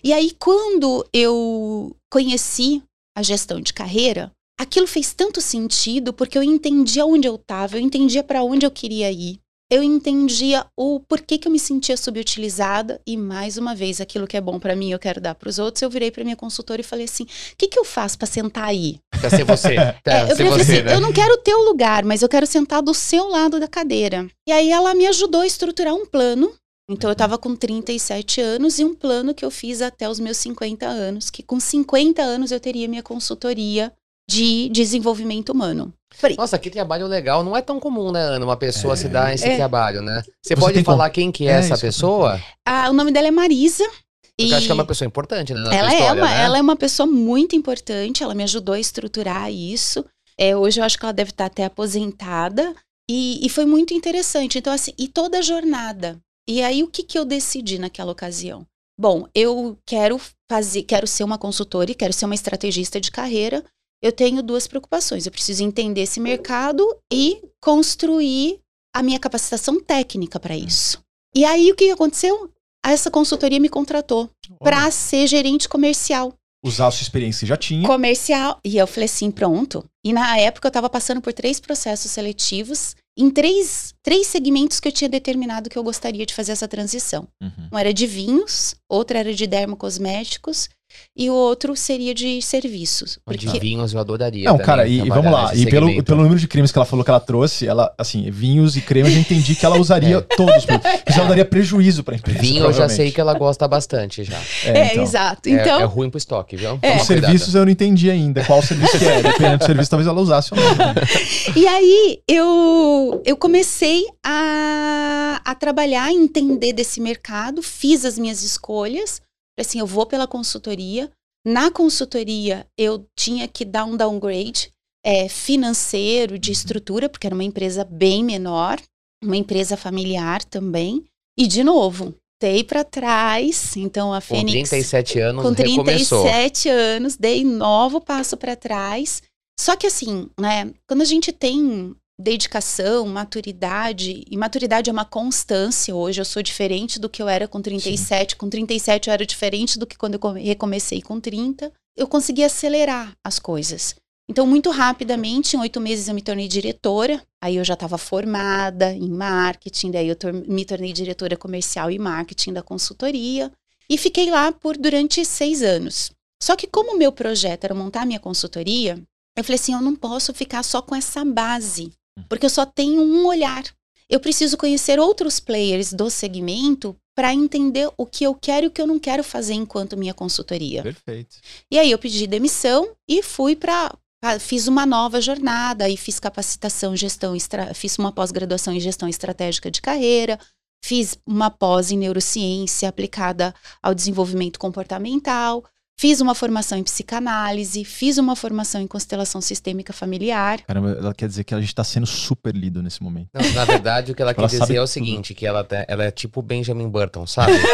E aí, quando eu conheci a gestão de carreira, aquilo fez tanto sentido, porque eu entendia onde eu estava, eu entendia para onde eu queria ir. Eu entendia o porquê que eu me sentia subutilizada e mais uma vez aquilo que é bom para mim eu quero dar para os outros. Eu virei para minha consultora e falei assim: "O que que eu faço para sentar aí?" Pra ser você. Pra É, eu falei você, assim, né? eu não quero o teu lugar, mas eu quero sentar do seu lado da cadeira. E aí ela me ajudou a estruturar um plano. Então eu tava com 37 anos e um plano que eu fiz até os meus 50 anos, que com 50 anos eu teria minha consultoria de desenvolvimento humano. Falei, Nossa, que trabalho legal. Não é tão comum, né, Ana? Uma pessoa É. se dar esse É. trabalho, né? Você, Você pode falar quem que é, É, essa pessoa? ah, o nome dela é Marisa. Porque e eu acho que é uma pessoa importante, né? Na ela, tua história, é uma, né? ela é uma pessoa muito importante, ela me ajudou a estruturar isso. É, hoje eu acho que ela deve estar até aposentada. E, e foi muito interessante. Então, assim, e toda a jornada. E aí, o que, que eu decidi naquela ocasião? Bom, eu quero fazer, quero ser uma consultora e quero ser uma estrategista de carreira. Eu tenho duas preocupações. Eu preciso entender esse mercado e construir a minha capacitação técnica para isso. E aí o que aconteceu? Essa consultoria me contratou para ser gerente comercial. Usar a sua experiência já tinha. Comercial. E eu falei assim, pronto. E na época eu estava passando por três processos seletivos em três, três segmentos que eu tinha determinado que eu gostaria de fazer essa transição. Uhum. Um era de vinhos, outro era de dermocosméticos e o outro seria de serviços. De Porque vinhos eu adoraria. Não, também cara, e, trabalhar vamos lá. E pelo, segmento. pelo número de cremes que ela falou que ela trouxe, ela, assim, vinhos e cremes, eu entendi que ela usaria todos. Isso ela daria prejuízo pra empresa. Vinho eu já sei que ela gosta bastante já. é, então. exato. É- Então, é, ruim pro estoque, viu? É. Os serviços eu não entendi ainda. Qual serviço que é? Dependendo do serviço, talvez ela usasse ou não. E aí eu, eu comecei a, a trabalhar, a entender desse mercado, fiz as minhas escolhas. Assim, eu vou pela consultoria. Na consultoria, eu tinha que dar um downgrade é, financeiro, de estrutura, porque era uma empresa bem menor, uma empresa familiar também. E, de novo, dei para trás. Então, a Com Fênix 37 anos com recomeçou. 37 anos, dei novo passo para trás. Só que assim, né, quando a gente tem dedicação, maturidade, e maturidade é uma constância hoje, eu sou diferente do que eu era com 37, com 37 eu era diferente do que quando eu come- recomecei com 30, eu consegui acelerar as coisas. Então, muito rapidamente, em oito meses eu me tornei diretora, aí eu já estava formada em marketing, daí eu tor- me tornei diretora comercial e marketing da consultoria, e fiquei lá por durante seis anos. Só que como o meu projeto era montar minha consultoria, eu falei assim, eu não posso ficar só com essa base, porque eu só tenho um olhar. Eu preciso conhecer outros players do segmento para entender o que eu quero e o que eu não quero fazer enquanto minha consultoria. Perfeito. E aí eu pedi demissão e fui para fiz uma nova jornada, aí fiz capacitação gestão, estra- fiz uma pós-graduação em gestão estratégica de carreira, fiz uma pós em neurociência aplicada ao desenvolvimento comportamental, fiz uma formação em psicanálise, fiz uma formação em constelação sistêmica familiar. Caramba, ela quer dizer que a gente tá sendo super lido nesse momento. Não, na verdade, o que ela quer Ela dizer sabe é o tudo. seguinte, que ela, tá- ela é tipo Benjamin Button, sabe?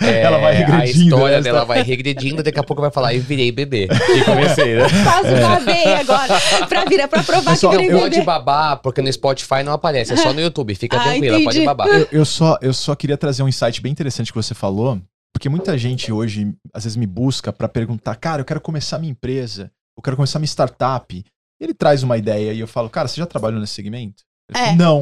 É, Ela vai A regredindo, história né? dela vai regredindo, daqui a pouco vai falar, e virei bebê. E comecei, né? Quase babei agora, pra vir, pra provar Pessoal, que Não virei pode bebê. babar, porque no Spotify não aparece, é só no YouTube. Fica Ah, tranquila, pode entendi. babar. Eu, eu só, eu só queria trazer um insight bem interessante que você falou, porque muita gente hoje, às vezes, me busca pra perguntar, cara, eu quero começar minha empresa, eu quero começar minha startup. Ele traz uma ideia e eu falo, cara, você já trabalhou nesse segmento? Ele É. fala, Não.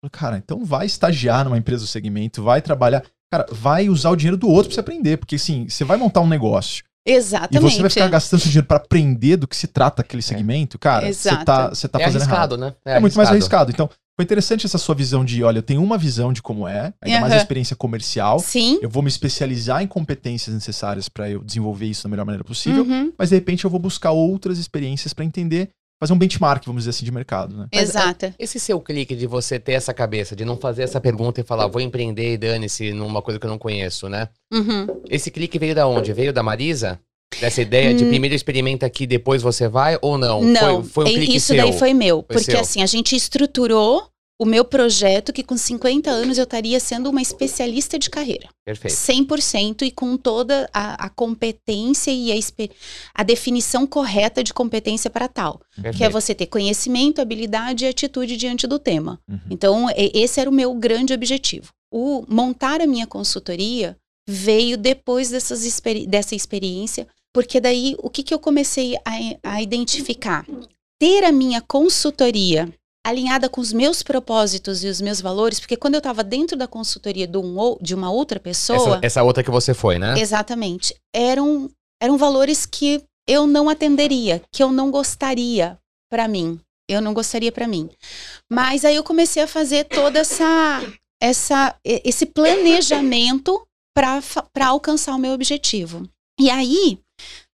Falo, cara, então vai estagiar numa empresa do segmento, vai trabalhar. Cara, vai usar o dinheiro do outro pra você aprender, porque assim, você vai montar um negócio Exatamente. e você vai ficar gastando seu dinheiro pra aprender do que se trata aquele segmento, cara, você tá, você tá é fazendo errado. arriscado, né? É, muito mais arriscado. Então, foi interessante essa sua visão de, olha, eu tenho uma visão de como é, ainda mais a experiência comercial. Sim. Eu vou me especializar em competências necessárias para eu desenvolver isso da melhor maneira possível, Uhum, mas de repente eu vou buscar outras experiências para entender, fazer um benchmark, vamos dizer assim, de mercado, né? Mas, Exata. Esse seu clique de você ter essa cabeça, de não fazer essa pergunta e falar, vou empreender e dane-se numa coisa que eu não conheço, né? Uhum. Esse clique veio da onde? Veio da Marisa? Dessa ideia de Hum. primeiro experimenta aqui, depois você vai ou não? Não, foi, foi um isso seu. daí foi meu. porque seu. assim, a gente estruturou o meu projeto que com 50 anos eu estaria sendo uma especialista de carreira. Perfeito. 100% e com toda a, a competência e a, a definição correta de competência para tal. perfeito. Que é você ter conhecimento, habilidade e atitude diante do tema. Uhum. Então, esse era o meu grande objetivo. O montar a minha consultoria veio depois dessas experi- dessa experiência, porque daí o que, que eu comecei a, a identificar? Ter a minha consultoria alinhada com os meus propósitos e os meus valores, porque quando eu estava dentro da consultoria de, um ou- de uma outra pessoa, Essa, essa outra que você foi, né? exatamente, eram, eram valores que eu não atenderia, que eu não gostaria para mim. Eu não gostaria para mim. Mas aí eu comecei a fazer toda essa, essa esse planejamento para alcançar o meu objetivo. E aí,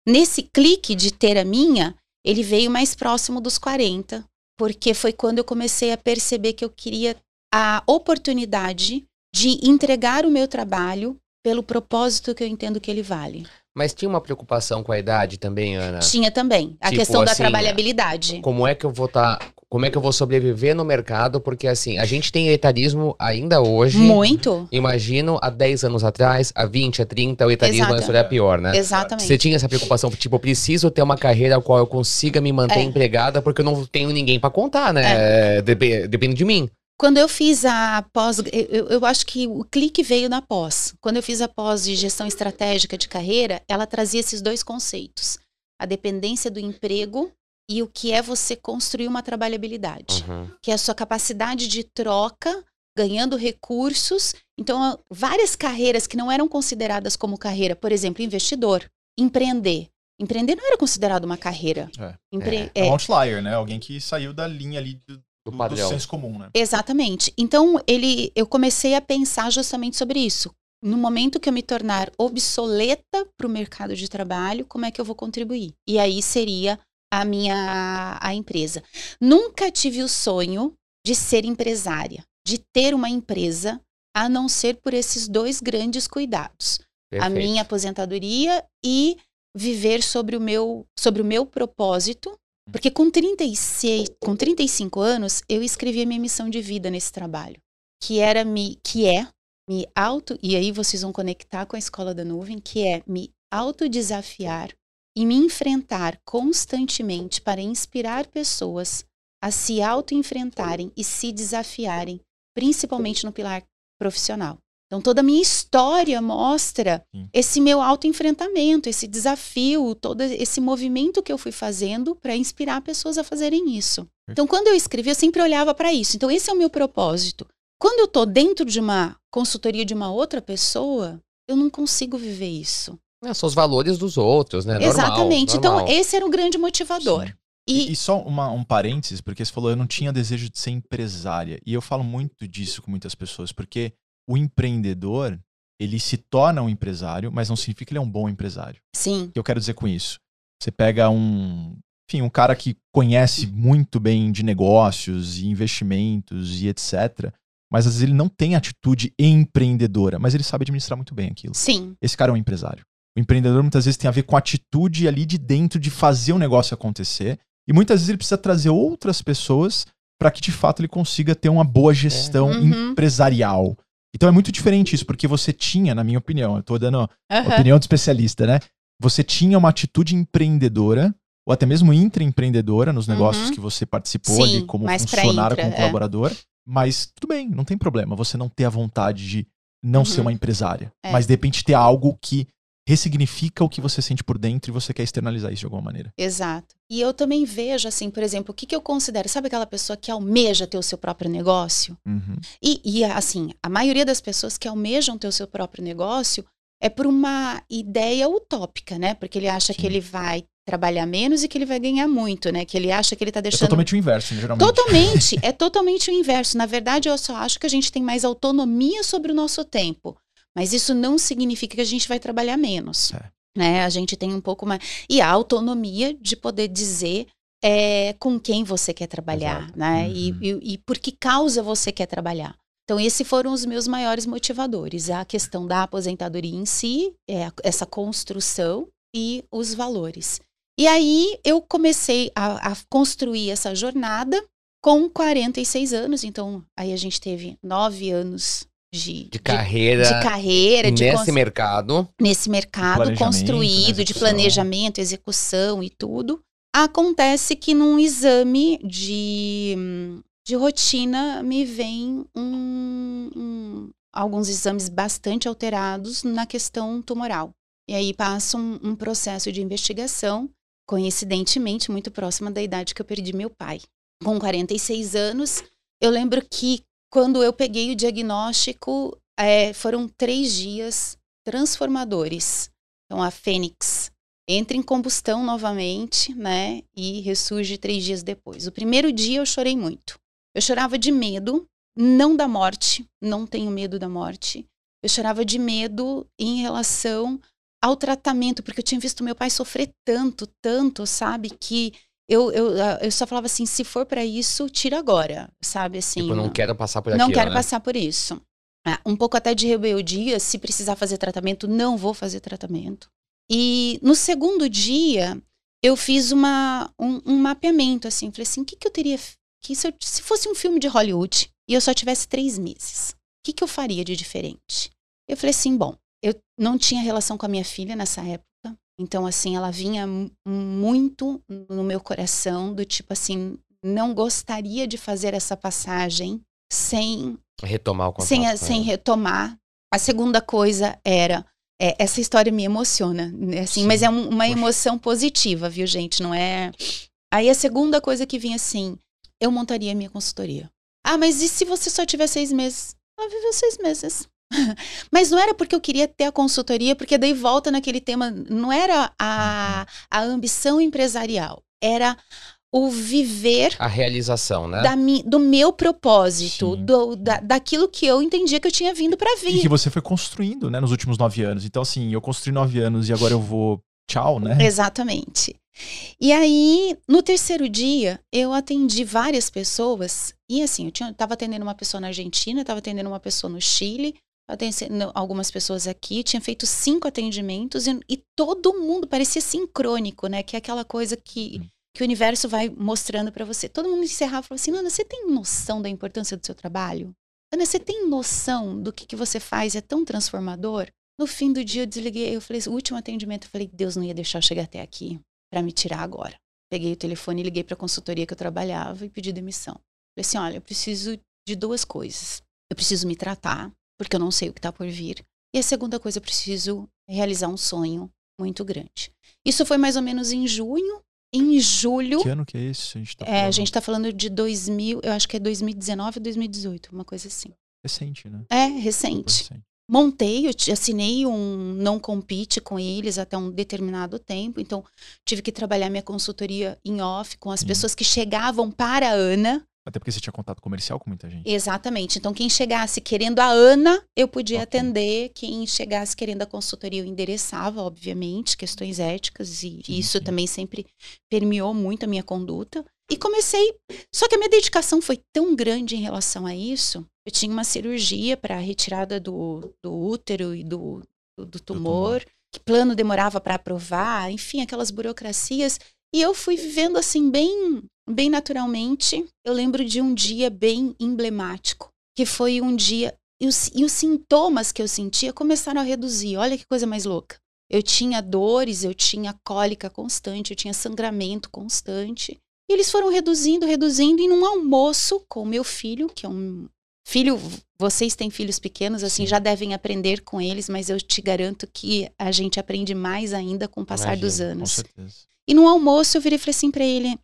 nesse clique de ter a minha, ele veio mais próximo dos 40, porque foi quando eu comecei a perceber que eu queria a oportunidade de entregar o meu trabalho pelo propósito que eu entendo que ele vale. Mas tinha uma preocupação com a idade também, Ana? Tinha também a Tipo questão da assim, trabalhabilidade. Como é que eu vou estar. Como é que eu vou sobreviver no mercado? Porque assim, a gente tem etarismo ainda hoje. Muito. Imagino há 10 anos atrás, há 20, há 30, o etarismo Exato. seria pior, né? Exatamente. Você tinha essa preocupação, tipo, eu preciso ter uma carreira a qual eu consiga me manter É. empregada porque eu não tenho ninguém pra contar, né? Dep- Depende de mim. Quando eu fiz a pós, eu, eu acho que o clique veio na pós. Quando eu fiz a pós de gestão estratégica de carreira, ela trazia esses dois conceitos: a dependência do emprego e o que é você construir uma trabalhabilidade, Uhum. que é a sua capacidade de troca, ganhando recursos. Então, várias carreiras que não eram consideradas como carreira, por exemplo, investidor, empreender. Empreender não era considerado uma carreira. É. Empre- É um é, outlier, né? Alguém que saiu da linha ali do, Do do, do senso comum, né? Exatamente. Então, ele, eu comecei a pensar justamente sobre isso. No momento que eu me tornar obsoleta para o mercado de trabalho, como é que eu vou contribuir? E aí seria a minha a empresa. Nunca tive o sonho de ser empresária, de ter uma empresa, a não ser por esses dois grandes cuidados a Perfeito. minha aposentadoria e viver sobre o meu sobre o meu propósito, porque com 36, com 35 anos eu escrevi a minha missão de vida nesse trabalho, que era me que é me auto e aí vocês vão conectar com a escola da nuvem, que é me autodesafiar e me enfrentar constantemente para inspirar pessoas a se auto-enfrentarem e se desafiarem, principalmente no pilar profissional. Então, toda a minha história mostra Sim. esse meu autoenfrentamento, esse desafio, todo esse movimento que eu fui fazendo para inspirar pessoas a fazerem isso. Então, quando eu escrevi, eu sempre olhava para isso. Então, esse é o meu propósito. Quando eu estou dentro de uma consultoria de uma outra pessoa, eu não consigo viver isso. É, são os valores dos outros, né? Normal, Exatamente. normal. Então, esse era o grande motivador. Sim. E, E, e só uma- um parênteses, porque você falou, eu não tinha desejo de ser empresária. E eu falo muito disso com muitas pessoas, porque o empreendedor, ele se torna um empresário, mas não significa que ele é um bom empresário. sim, O que eu quero dizer com isso? Você pega um, enfim, um cara que conhece muito bem de negócios e investimentos e etc. Mas às vezes ele não tem atitude empreendedora, mas ele sabe administrar muito bem aquilo. sim, Esse cara é um empresário. O empreendedor muitas vezes tem a ver com a atitude ali de dentro de fazer o negócio acontecer. E muitas vezes ele precisa trazer outras pessoas para que de fato ele consiga ter uma boa gestão Uhum. empresarial. Então é muito diferente isso, porque você tinha, na minha opinião, eu tô dando Aham. opinião de especialista, né? Você tinha uma atitude empreendedora, ou até mesmo intraempreendedora nos negócios Uhum. que você participou Sim, ali como funcionário, intra, como é. colaborador. Mas tudo bem, não tem problema você não ter a vontade de não Uhum. ser uma empresária. É. Mas de repente ter algo que ressignifica o que você sente por dentro e você quer externalizar isso de alguma maneira. Exato. E eu também vejo, assim, por exemplo, o que, que eu considero? Sabe aquela pessoa que almeja ter o seu próprio negócio? Uhum. E, e, assim, a maioria das pessoas que almejam ter o seu próprio negócio é por uma ideia utópica, né? Porque ele acha que Sim. ele vai trabalhar menos e que ele vai ganhar muito, né? Que ele acha que ele tá É deixando. totalmente o inverso, né, geralmente. Totalmente, é totalmente o inverso. Na verdade, eu só acho que a gente tem mais autonomia sobre o nosso tempo. Mas isso não significa que a gente vai trabalhar menos. É. Né? A gente tem um pouco mais. E a autonomia de poder dizer é, com quem você quer trabalhar, Exato. né? Uhum. E, e, e por que causa você quer trabalhar. Então, esses foram os meus maiores motivadores. A questão da aposentadoria em si, é, essa construção e os valores. E aí eu comecei a, a construir essa jornada com 46 anos. Então, aí a gente teve nove anos de, De carreira, de, carreira, de nesse cons- mercado. nesse mercado construído, né, de planejamento, execução e tudo. Acontece que num exame de, de rotina me vem um- um- alguns exames bastante alterados na questão tumoral. E aí passa um, um processo de investigação, coincidentemente muito próxima da idade que eu perdi meu pai. Com 46 anos, eu lembro que quando eu peguei o diagnóstico, é, foram três dias transformadores. Então, a Fênix entra em combustão novamente, né? E ressurge três dias depois. O primeiro dia eu chorei muito. Eu chorava de medo, não da morte, não tenho medo da morte. Eu chorava de medo em relação ao tratamento, porque eu tinha visto meu pai sofrer tanto, tanto, sabe? Que eu, eu, eu só falava assim: se for para isso, tira agora, sabe? Assim, Tipo, não quero passar por não aquilo, quero né? passar por isso. Ah, um pouco até de rebeldia, se precisar fazer tratamento, não vou fazer tratamento. E no segundo dia, eu fiz uma, um, um mapeamento, assim, falei assim, o que, que eu teria, que se, eu- se fosse um filme de Hollywood e eu só tivesse três meses, o que, que eu faria de diferente? Eu falei assim, bom, eu não tinha relação com a minha filha nessa época, então, assim, ela vinha mu- muito no meu coração, do tipo assim, não gostaria de fazer essa passagem sem Retomar o contato. sem, sem retomar. A segunda coisa era. é, essa história me emociona, né, assim, Sim, mas é um- uma poxa. emoção positiva, viu, gente? Não é. Aí a segunda coisa que vinha assim, eu montaria minha consultoria. Ah, mas e se você só tiver seis meses? Ela viveu seis meses. mas não era porque eu queria ter a consultoria, porque daí volta naquele tema, não era a, a ambição empresarial, era o viver A realização, né? da mi- do meu propósito, Sim. do, da, daquilo que eu entendia que eu tinha vindo pra E vir. que você foi construindo, né, nos últimos nove anos. Então, assim, eu construí nove anos e agora eu vou. Tchau, né? Exatamente. E aí, no terceiro dia, eu atendi várias pessoas. E assim, eu tinha, tava atendendo uma pessoa na Argentina, tava atendendo uma pessoa no Chile, algumas pessoas aqui, tinha feito cinco atendimentos e, e todo mundo parecia sincrônico, né? Que é aquela coisa que, Hum. que o universo vai mostrando pra você. Todo mundo encerrava e falava assim: Ana, você tem noção da importância do seu trabalho? Ana, você tem noção do que, que você faz? É tão transformador? No fim do dia eu desliguei, eu falei, o último atendimento, eu falei, Deus não ia deixar eu chegar até aqui para me tirar agora. Peguei o telefone e liguei para a consultoria que eu trabalhava e pedi demissão. Falei assim, olha, eu preciso de duas coisas. Eu preciso me tratar, porque eu não sei o que está por vir. E a segunda coisa, eu preciso realizar um sonho muito grande. Isso foi mais ou menos em junho. Em julho, Que ano que é esse? A gente tá é, a falando? gente está falando de 2000, eu acho que é 2019 ou 2018, uma coisa assim. Recente, né? É, recente. Recente. Montei, eu assinei um não compete com eles até um determinado tempo, então tive que trabalhar minha consultoria em off com as Sim. pessoas que chegavam para a Ana. Até porque você tinha contato comercial com muita gente. Exatamente. Então, quem chegasse querendo a Ana, eu podia Ok. atender. Quem chegasse querendo a consultoria, eu endereçava, obviamente, questões éticas, e Sim, isso sim. também sempre permeou muito a minha conduta. E comecei. Só que a minha dedicação foi tão grande em relação a isso. Eu tinha uma cirurgia para retirada do, do útero e do, do, do tumor, tumor. que plano demorava para aprovar, enfim, aquelas burocracias. E eu fui vivendo assim, bem, bem naturalmente. Eu lembro de um dia bem emblemático, que foi um dia. E os, e os sintomas que eu sentia começaram a reduzir. Olha que coisa mais louca. Eu tinha dores, eu tinha cólica constante, eu tinha sangramento constante. E eles foram reduzindo, reduzindo, e num almoço com o meu filho, que é um filho. Vocês têm filhos pequenos, assim, Sim. já devem aprender com eles, mas eu te garanto que a gente aprende mais ainda com o passar dos Imagino, Com anos. certeza. E no almoço eu virei e falei assim pra ele: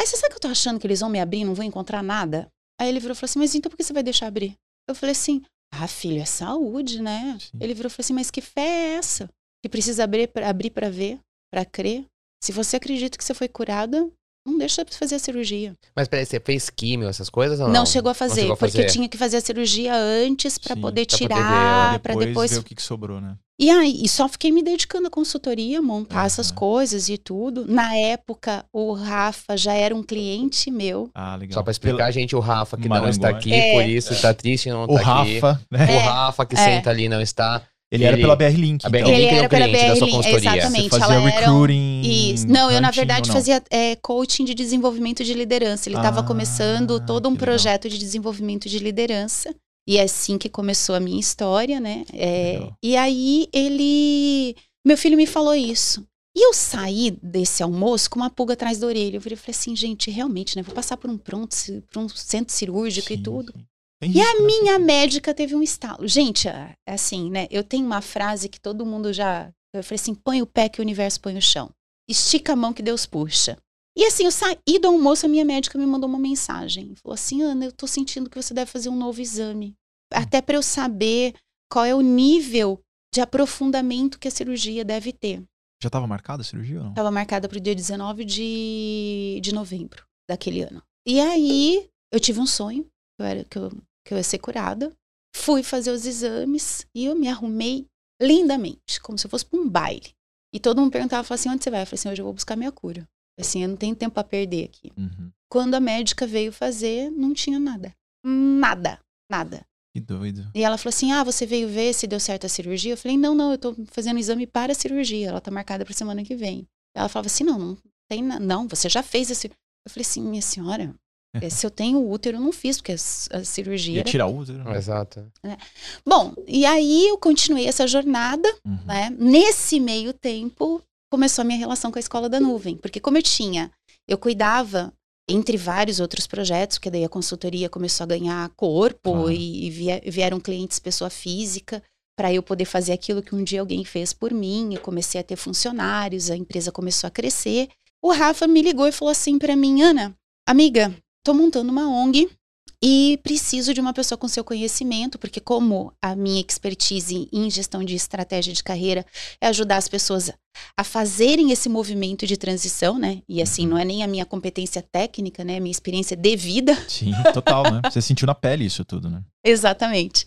Aí você sabe que eu tô achando que eles vão me abrir e não vão encontrar nada? Aí ele virou e falou assim: Mas então por que você vai deixar abrir? Eu falei assim: Ah, filho, é saúde, né? Sim. Ele virou e falou assim: Mas que fé é essa? Que precisa abrir pra, abrir pra ver, pra crer? Se você acredita que você foi curada, não deixa pra fazer a cirurgia. Mas peraí, você fez químio, essas coisas ou Não, não? chegou a fazer, chegou a porque fazer. tinha que fazer a cirurgia antes pra Sim, poder tirar, pra depois, depois ver o que, que sobrou, né? E aí, e só fiquei me dedicando à consultoria, montar essas Aham. coisas e tudo. Na época, o Rafa já era um cliente meu. Ah, legal. Só pra explicar, Pela- gente, o Rafa que não Maranguá. está aqui, É. por isso está triste e não O tá aqui. Rafa, né? O É. Rafa que É. senta ali não está. Ele era Ele- pela BR Link. a BR então. Link Ele é era um pela cliente da sua BR, consultoria. exatamente. Você fazia ela era um- recruiting. Isso. Não, eu na verdade não? fazia é, coaching de desenvolvimento de liderança. Ele estava Ah, começando todo um projeto de desenvolvimento de liderança. E é assim que começou a minha história, né? É, e aí ele. Meu filho me falou isso. E eu saí desse almoço com uma pulga atrás da orelha. Eu e falei assim, gente, realmente, né? Vou passar por um pronto, por um centro cirúrgico e Sim, tudo. sim. Tem E a né? minha médica teve um estalo. Gente, é assim, né? Eu tenho uma frase que todo mundo já. Eu falei assim: põe o pé que o universo põe o chão. Estica a mão que Deus puxa. E assim, eu saí do almoço, a minha médica me mandou uma mensagem. Falou assim: Ana, eu tô sentindo que você deve fazer um novo exame. Até para eu saber qual é o nível de aprofundamento que a cirurgia deve ter. Já estava marcada a cirurgia ou não? Estava marcada para o dia 19 de, de novembro daquele ano. E aí, eu tive um sonho, que eu, era, que, eu, que eu ia ser curada. Fui fazer os exames e eu me arrumei lindamente, como se eu fosse para um baile. E todo mundo perguntava, falava assim, onde você vai? Eu falei assim, hoje eu vou buscar minha cura. Assim, eu não tenho tempo para perder aqui. Uhum. Quando a médica veio fazer, não tinha nada. Nada, nada. Que doido. E ela falou assim: Ah, você veio ver se deu certo a cirurgia? Eu falei: Não, não, eu tô fazendo exame para a cirurgia. Ela tá marcada para semana que vem. Ela falava assim: Não, não tem na... Não, você já fez a cirurgia. Eu falei assim: Minha senhora, eh, se eu tenho útero, eu não fiz, porque a cirurgia. Ia Era... tirar o útero? né? Exato. Bom, e aí eu continuei essa jornada, Uhum. né? Nesse meio tempo, começou a minha relação com a escola da nuvem. Porque como eu tinha, eu cuidava entre vários outros projetos, porque daí a consultoria começou a ganhar corpo Claro. e, e vie- vieram clientes pessoa física para eu poder fazer aquilo que um dia alguém fez por mim. Eu comecei a ter funcionários, a empresa começou a crescer. O Rafa me ligou e falou assim para mim, Ana, amiga, tô montando uma ONG e preciso de uma pessoa com seu conhecimento, porque como a minha expertise em gestão de estratégia de carreira é ajudar as pessoas a fazerem esse movimento de transição, né? E assim, não é nem a minha competência técnica, né? A minha experiência de vida. Sim, total, né? Você sentiu na pele isso tudo, né? Exatamente.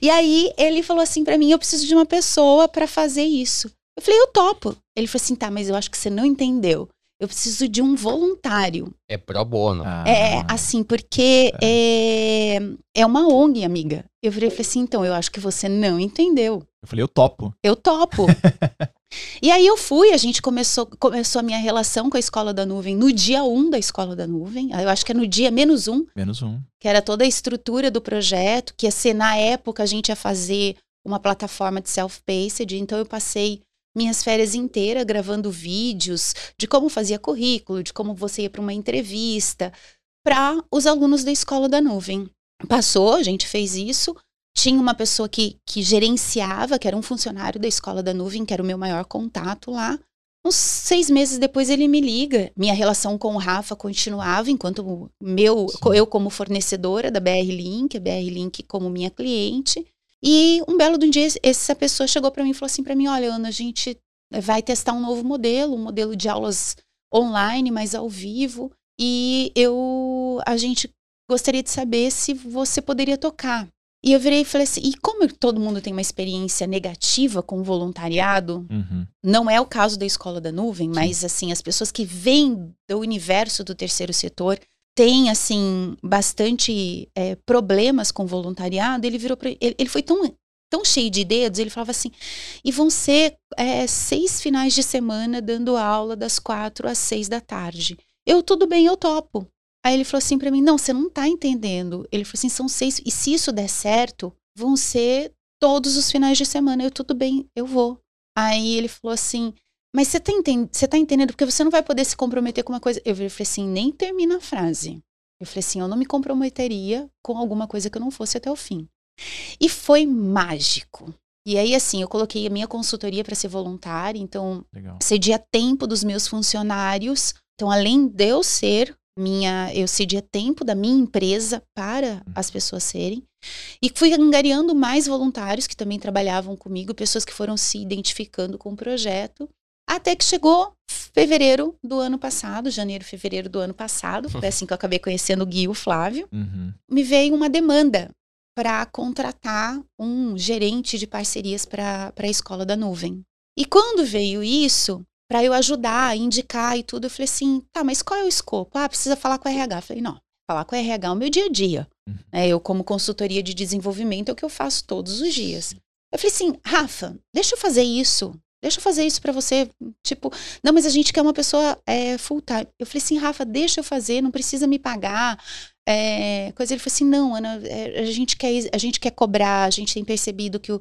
E aí ele falou assim pra mim, eu preciso de uma pessoa pra fazer isso. Eu falei, eu topo. Ele falou assim, tá, mas eu acho que você não entendeu. Eu preciso de um voluntário. É pro bono. Ah, É, assim, porque é, é uma ONG, amiga. Eu virei e falei assim, então, eu acho que você não entendeu. Eu falei, eu topo. Eu topo. e aí eu fui, a gente começou, começou a minha relação com a Escola da Nuvem no dia 1 da Escola da Nuvem. Eu acho que é no dia menos um, Menos um. que era toda a estrutura do projeto, que ia ser, na época, a gente ia fazer uma plataforma de self-paced. Então eu passei minhas férias inteiras gravando vídeos de como fazia currículo, de como você ia para uma entrevista, para os alunos da Escola da Nuvem. Passou, a gente fez isso. Tinha uma pessoa que, que gerenciava, que era um funcionário da Escola da Nuvem, que era o meu maior contato lá. Uns seis meses depois ele me liga. Minha relação com o Rafa continuava, enquanto meu, Sim. eu como fornecedora da BR Link, a BR Link como minha cliente. E um belo de um dia, essa pessoa chegou para mim e falou assim para mim: Olha, Ana, a gente vai testar um novo modelo, um modelo de aulas online, mas ao vivo. E eu, a gente gostaria de saber se você poderia tocar. E eu virei e falei assim: e como todo mundo tem uma experiência negativa com o voluntariado, Uhum. não é o caso da Escola da Nuvem, mas assim, as pessoas que vêm do universo do terceiro setor têm, assim, bastante é, problemas com voluntariado. Ele virou pra, ele, ele foi tão, tão cheio de dedos, ele falava assim, e vão ser é, seis finais de semana dando aula das quatro às seis da tarde. Eu, tudo bem, eu topo. Aí ele falou assim pra mim, não, você não tá entendendo. Ele falou assim, são seis, e se isso der certo, vão ser todos os finais de semana. Eu, tudo bem, eu vou. Aí ele falou assim, mas você tá, enten- você tá entendendo? Porque você não vai poder se comprometer com uma coisa. Eu falei assim, nem termina a frase. Eu falei assim, eu não me comprometeria com alguma coisa que eu não fosse até o fim. E foi mágico. E aí, assim, eu coloquei a minha consultoria para ser voluntária, então Legal. cedia tempo dos meus funcionários. Então, além de eu ser minha, eu cedia tempo da minha empresa para as pessoas serem. E fui angariando mais voluntários que também trabalhavam comigo, pessoas que foram se identificando com o projeto. Até que chegou fevereiro do ano passado, janeiro, fevereiro do ano passado, foi assim que eu acabei conhecendo o Gui e o Flávio. Uhum. Me veio uma demanda para contratar um gerente de parcerias para a escola da nuvem. E quando veio isso, para eu ajudar, indicar e tudo, eu falei assim: tá, mas qual é o escopo? Ah, precisa falar com a RH. Eu falei: não, falar com a RH é o meu dia a dia. Uhum. É, eu, como consultoria de desenvolvimento, é o que eu faço todos os dias. Eu falei assim: Rafa, deixa eu fazer isso. Deixa eu fazer isso para você. Tipo, não, mas a gente quer uma pessoa é, full time. Eu falei assim, Rafa, deixa eu fazer, não precisa me pagar. É, coisa. Ele falou assim, não, Ana, é, a, gente quer, a gente quer cobrar, a gente tem percebido que, o,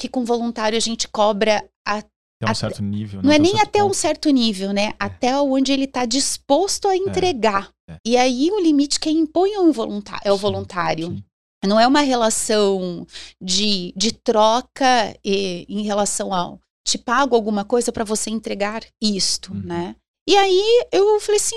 que com voluntário a gente cobra a Tem um Até- certo nível. né? não é um nem até um ponto. certo nível, né? Até onde ele está disposto a entregar. é. E aí o limite quem impõe é o voluntário. É o voluntário. sim. Não é uma relação de, de troca e, em relação ao te pago alguma coisa para você entregar isto, Uhum. né? E aí eu falei assim: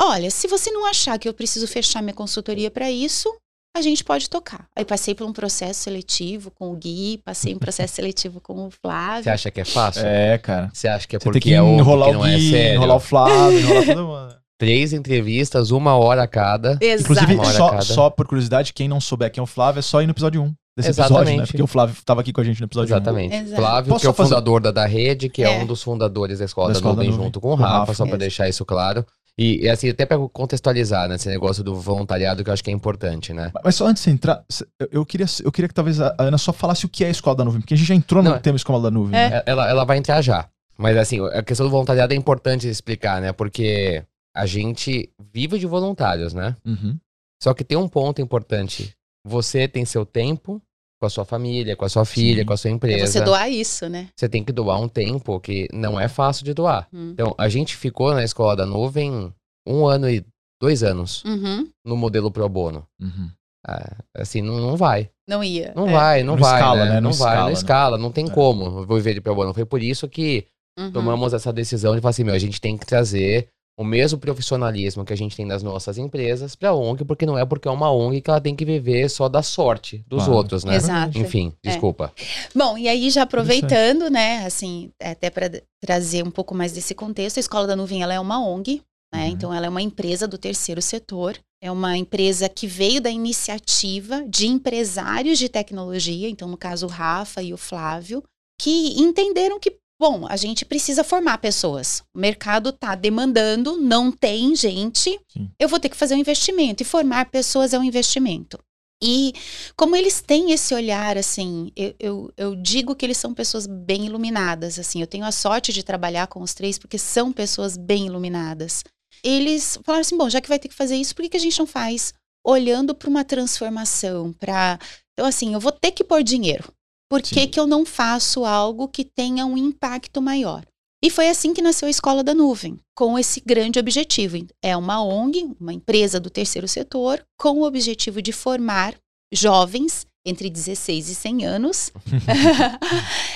olha, se você não achar que eu preciso fechar minha consultoria para isso, a gente pode tocar. Aí passei por um processo seletivo com o Gui, passei um processo seletivo com o Flávio. Você acha que é fácil? É, cara. Você acha que é Você tem porque que é outro enrolar que não o é Gui, sério? enrolar o Flávio, enrolar todo mundo. Três entrevistas, uma hora cada. Exato. Inclusive, hora só, cada. só por curiosidade, quem não souber quem é o Flávio, é só ir no episódio 1 desse episódio, né? Exatamente. Porque o Flávio estava aqui com a gente no episódio 1. Exatamente. Exato. Flávio, Posso que é o fazer- fundador da, da rede, que é. É. um dos fundadores da Escola Da da, Escola da Nuvem, Nuvem, junto com o Rafa, Rafa. só para deixar isso claro. E, e, assim, até para contextualizar, né, esse negócio do voluntariado, que eu acho que é importante, né? Mas só antes de você entrar, eu- queria, eu queria que talvez a Ana só falasse o que é a Escola da Nuvem, porque a gente já entrou no Não, tema Escola da Nuvem. É. né? Ela, ela vai entrar já. Mas assim, a questão do voluntariado é importante explicar, né? Porque a gente vive de voluntários, né? Uhum. Só que tem um ponto importante. Você tem seu tempo com a sua família, com a sua filha, Sim. com a sua É empresa. você doar isso, né? Você tem que doar um tempo que não é fácil de doar. Hum. Então, a gente ficou na escola da nuvem um ano e dois anos Uhum. no modelo pro bono. Uhum. Ah, assim, não, não vai. Não ia. Não É. vai, não, Não vai. escala, né? né? Não, Não vai, escala, não né? escala, não tem É. como eu vou viver de pro bono. Foi por isso que Uhum. tomamos essa decisão de falar assim, meu, a gente tem que trazer o mesmo profissionalismo que a gente tem nas nossas empresas pra ONG, porque não é porque é uma ONG que ela tem que viver só da sorte dos Claro. outros, né? Exato. Enfim, É. desculpa. Bom, e aí já aproveitando, né, assim, até para trazer um pouco mais desse contexto, a Escola da Nuvem ela é uma ONG, né? Uhum. Então ela é uma empresa do terceiro setor, é uma empresa que veio da iniciativa de empresários de tecnologia, então no caso o Rafa e o Flávio, que entenderam que Bom, a gente precisa formar pessoas. O mercado está demandando, não tem gente. Sim. Eu vou ter que fazer um investimento. E formar pessoas é um investimento. E como eles têm esse olhar, assim, eu, eu, eu digo que eles são pessoas bem iluminadas, assim, eu tenho a sorte de trabalhar com os três porque são pessoas bem iluminadas. Eles falaram assim, bom, já que vai ter que fazer isso, por que, que a gente não faz olhando para uma transformação, para... Então, assim, eu vou ter que pôr dinheiro. Por que, que eu não faço algo que tenha um impacto maior? E foi assim que nasceu a Escola da Nuvem, com esse grande objetivo. É uma ONG, uma empresa do terceiro setor, com o objetivo de formar jovens entre 16 e 100 anos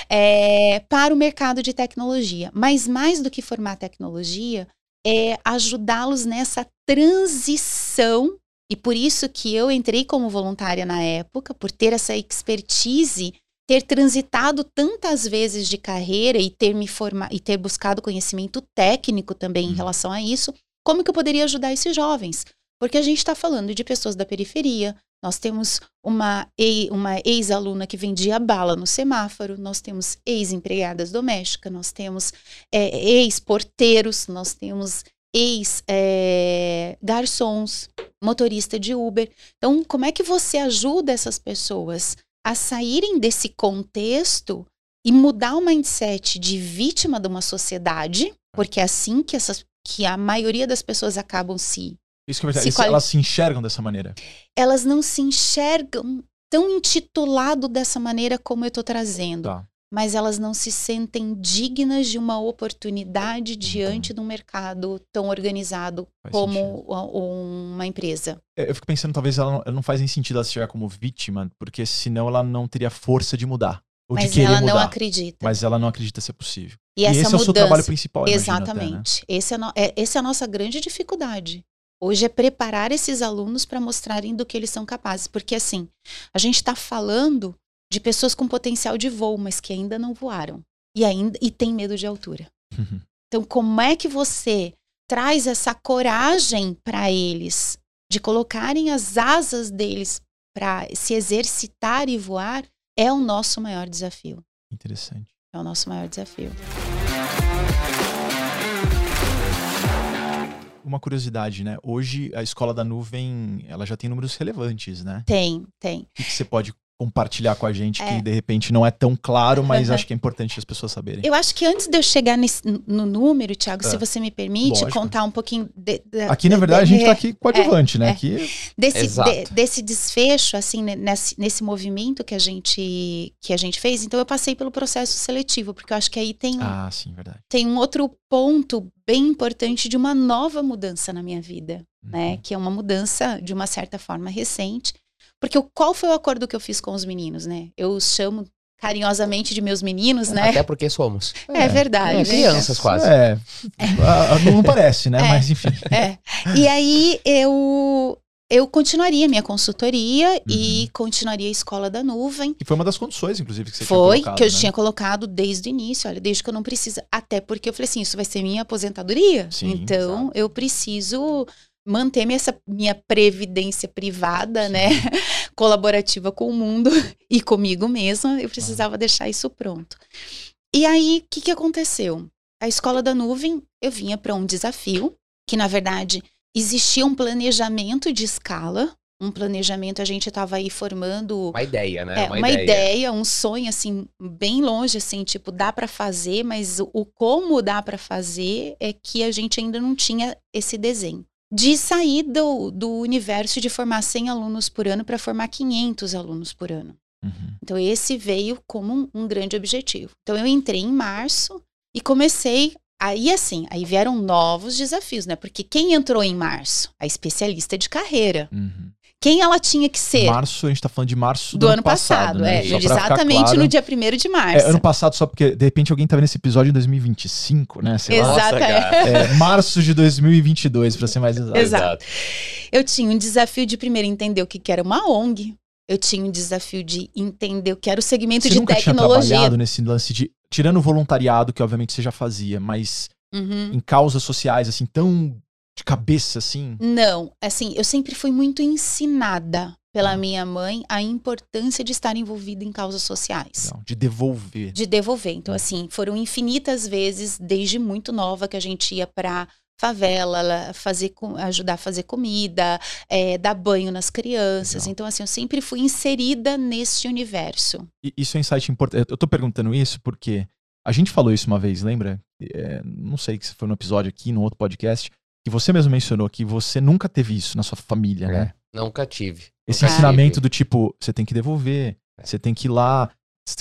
é, para o mercado de tecnologia. Mas mais do que formar tecnologia, é ajudá-los nessa transição. E por isso que eu entrei como voluntária na época, por ter essa expertise ter transitado tantas vezes de carreira e ter me formado e ter buscado conhecimento técnico também em Uhum. relação a isso, como que eu poderia ajudar esses jovens? Porque a gente está falando de pessoas da periferia. Nós temos uma, uma ex-aluna que vendia bala no semáforo, nós temos ex-empregadas domésticas, nós temos é, ex-porteiros, nós temos ex-garçons, motorista de Uber. Então, como é que você ajuda essas pessoas a saírem desse contexto e mudar o mindset de vítima de uma sociedade, porque é assim que, essas, que a maioria das pessoas acabam se. Isso que é verdade. Se quali- Elas se enxergam dessa maneira. Elas não se enxergam tão intitulado dessa maneira como eu estou trazendo, Tá. Mas elas não se sentem dignas de uma oportunidade diante de um mercado tão organizado Faz como sentido. uma empresa. É, Eu fico pensando, talvez ela não, ela não faz nem sentido ela se chegar como vítima, porque senão ela não teria força de mudar. Ou de Mas querer ela mudar. não acredita. Mas ela não acredita ser possível. e E, essa esse é o seu mudança. trabalho principal, imagino até, né? Exatamente. Esse é, no- é- essa é a nossa grande dificuldade. Hoje é preparar esses alunos para mostrarem do que eles são capazes. Porque, assim, a gente está falando de pessoas com potencial de voo, mas que ainda não voaram. E ainda e tem medo de altura. Então, como é que você traz essa coragem para eles de colocarem as asas deles para se exercitar e voar? É o nosso maior desafio. Interessante. É o nosso maior desafio. Uma curiosidade, né? Hoje a escola da nuvem, ela já tem números relevantes, né? Tem, tem. O que, que você pode compartilhar com a gente É. que de repente não é tão claro, mas acho que é importante as pessoas saberem. Eu acho que antes de eu chegar nesse- no número, Thiago, É. se você me permite, Lógico. contar um pouquinho de- de- Aqui, na de- verdade, a de- gente tá aqui coadjuvante, né? é. Aqui desse, Exato. de- desse desfecho, assim, nesse, nesse movimento que a, gente, que a gente fez. Então, eu passei pelo processo seletivo, porque eu acho que aí tem, um- Ah, sim, verdade. tem um outro ponto bem importante de uma nova mudança na minha vida, né? Uhum. Que é uma mudança, de uma certa forma, recente. Porque o- qual foi o acordo que eu fiz com os meninos, né? Eu os chamo carinhosamente de meus meninos, né? Até porque somos. É, verdade. É, crianças quase. É, a- não parece, né? É. Mas enfim. É. E aí eu eu continuaria minha consultoria e continuaria a escola da nuvem. E foi uma das condições, inclusive, que você Foi tinha colocado, que eu né? tinha colocado desde o início, olha, desde que eu não precisa, até porque eu falei assim, isso vai ser minha aposentadoria. Sim, então eu preciso manter minha, essa, minha previdência privada, né, colaborativa com o mundo e comigo mesma. Eu precisava deixar isso pronto. E aí, o que, que aconteceu? A escola da nuvem, eu vinha para um desafio, que na verdade existia um planejamento de escala. Um planejamento, a gente estava aí formando Uma ideia, né? é, uma, ideia. um sonho assim bem longe assim, tipo, dá para fazer, mas o, o como dá para fazer é que a gente ainda não tinha esse desenho. De sair do, do universo de formar 100 alunos por ano para formar 500 alunos por ano. Uhum. Então esse veio como um, um grande objetivo. Então eu entrei em março e comecei aí assim, aí vieram novos desafios, né? Porque quem entrou em março? A especialista de carreira. Uhum. Quem ela tinha que ser? Março, a gente tá falando de março do, ano passado, né? é, exatamente claro. no dia 1 de março. É, ano passado, só porque de repente alguém tá vendo esse episódio em 2025, né? Sei lá. Exato, Nossa, é. março de 2022, pra ser mais exato. Exato. Eu tinha um desafio de primeiro entender o que que era uma ONG. Eu tinha um desafio de entender o que era o segmento Você de nunca tinha tecnologia. trabalhado nesse lance de. Tirando o voluntariado, que obviamente você já fazia, mas Uhum. em causas sociais, assim, tão de cabeça, assim. Não, assim, eu sempre fui muito ensinada pela Ah. minha mãe a importância de estar envolvida em causas sociais. Não, de devolver. De devolver. Então, assim, foram infinitas vezes, desde muito nova, que a gente ia pra favela, fazer, ajudar a fazer comida, é, dar banho nas crianças. Legal. Então, assim, eu sempre fui inserida nesse universo. E Isso é um insight importante. Eu tô perguntando isso porque a gente falou isso uma vez, lembra? É, não sei se foi no episódio aqui, no outro podcast, que você mesmo mencionou que você nunca teve isso na sua família, né? Nunca tive. Esse Nunca ensinamento tive. do tipo, você tem que devolver, É. você tem que ir lá.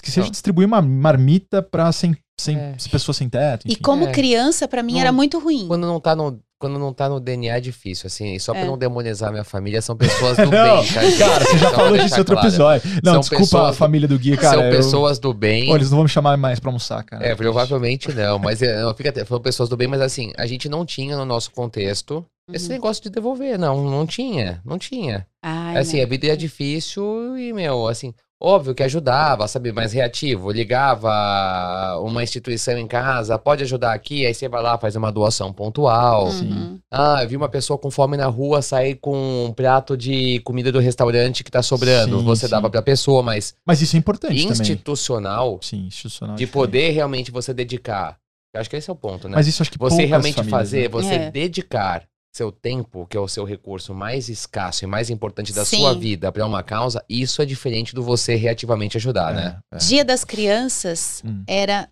Que seja Não. distribuir uma marmita pra sem, sem É. pessoas sem teto. E enfim. como É. criança, pra mim, Não- era muito ruim. Quando não tá no, quando não tá no DNA é difícil, assim. E só pra É. não demonizar minha família, são pessoas do Não, bem, tá, gente? Cara, você já pra falou disso em outro claro. episódio. Não, São desculpa a pessoas- família do Gui, cara. são eu- pessoas do bem. Pô, eles não vão me chamar mais pra almoçar, cara. É, provavelmente não, mas é, não, fica até, foram pessoas do bem, mas assim, a gente não tinha no nosso contexto esse Uhum. negócio de devolver, não, não tinha, não tinha. Ai, assim, não. a vida é difícil e, meu, assim, óbvio que ajudava, sabe, mais reativo, ligava uma instituição em casa, pode ajudar aqui, aí você vai lá, faz uma doação pontual. Uhum. Ah, eu vi uma pessoa com fome na rua sair com um prato de comida do restaurante que tá sobrando, Sim, você sim. dava pra pessoa, mas Mas isso é importante também. institucional, Sim, institucional. é de diferente. poder realmente você dedicar. Eu acho que esse é o ponto, né? Mas isso acho que você realmente famílias, fazer, né? você É. dedicar seu tempo, que é o seu recurso mais escasso e mais importante da Sim. sua vida pra uma causa, isso é diferente do você reativamente ajudar, né? É, é. Dia das Crianças Hum. era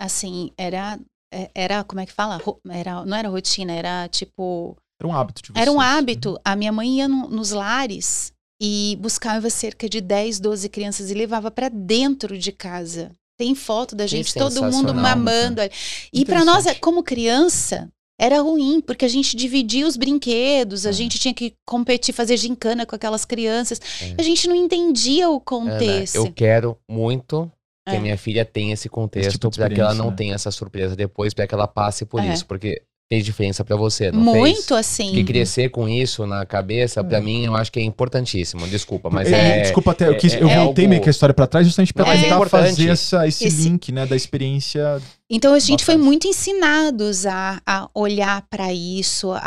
assim, era é- era como é que fala? Era, não era rotina, era tipo, Era um hábito de vocês. era um hábito. A minha mãe ia no- nos lares e buscava cerca de 10, 12 crianças e levava pra dentro de casa. Tem foto da Que gente, todo mundo mamando. ali. E pra nós, Interessante. como criança, era ruim, porque a gente dividia os brinquedos, a É. gente tinha que competir, fazer gincana com aquelas crianças. É. A gente não entendia o Ana, contexto. eu quero muito que É. a minha filha tenha esse contexto Esse tipo pra que ela não né? tenha essa surpresa depois, pra que ela passe por É. isso, porque fez diferença pra você, não Muito fez? assim. Porque crescer com isso na cabeça, pra mim, eu acho que é importantíssimo. Desculpa, mas É, é. Desculpa até, eu, quis, é- eu é voltei algo- meio que a história pra trás justamente mas é tentar importante. fazer essa, esse, Esse- link, né, da experiência. Então a gente foi muito ensinados a, a olhar para isso, a,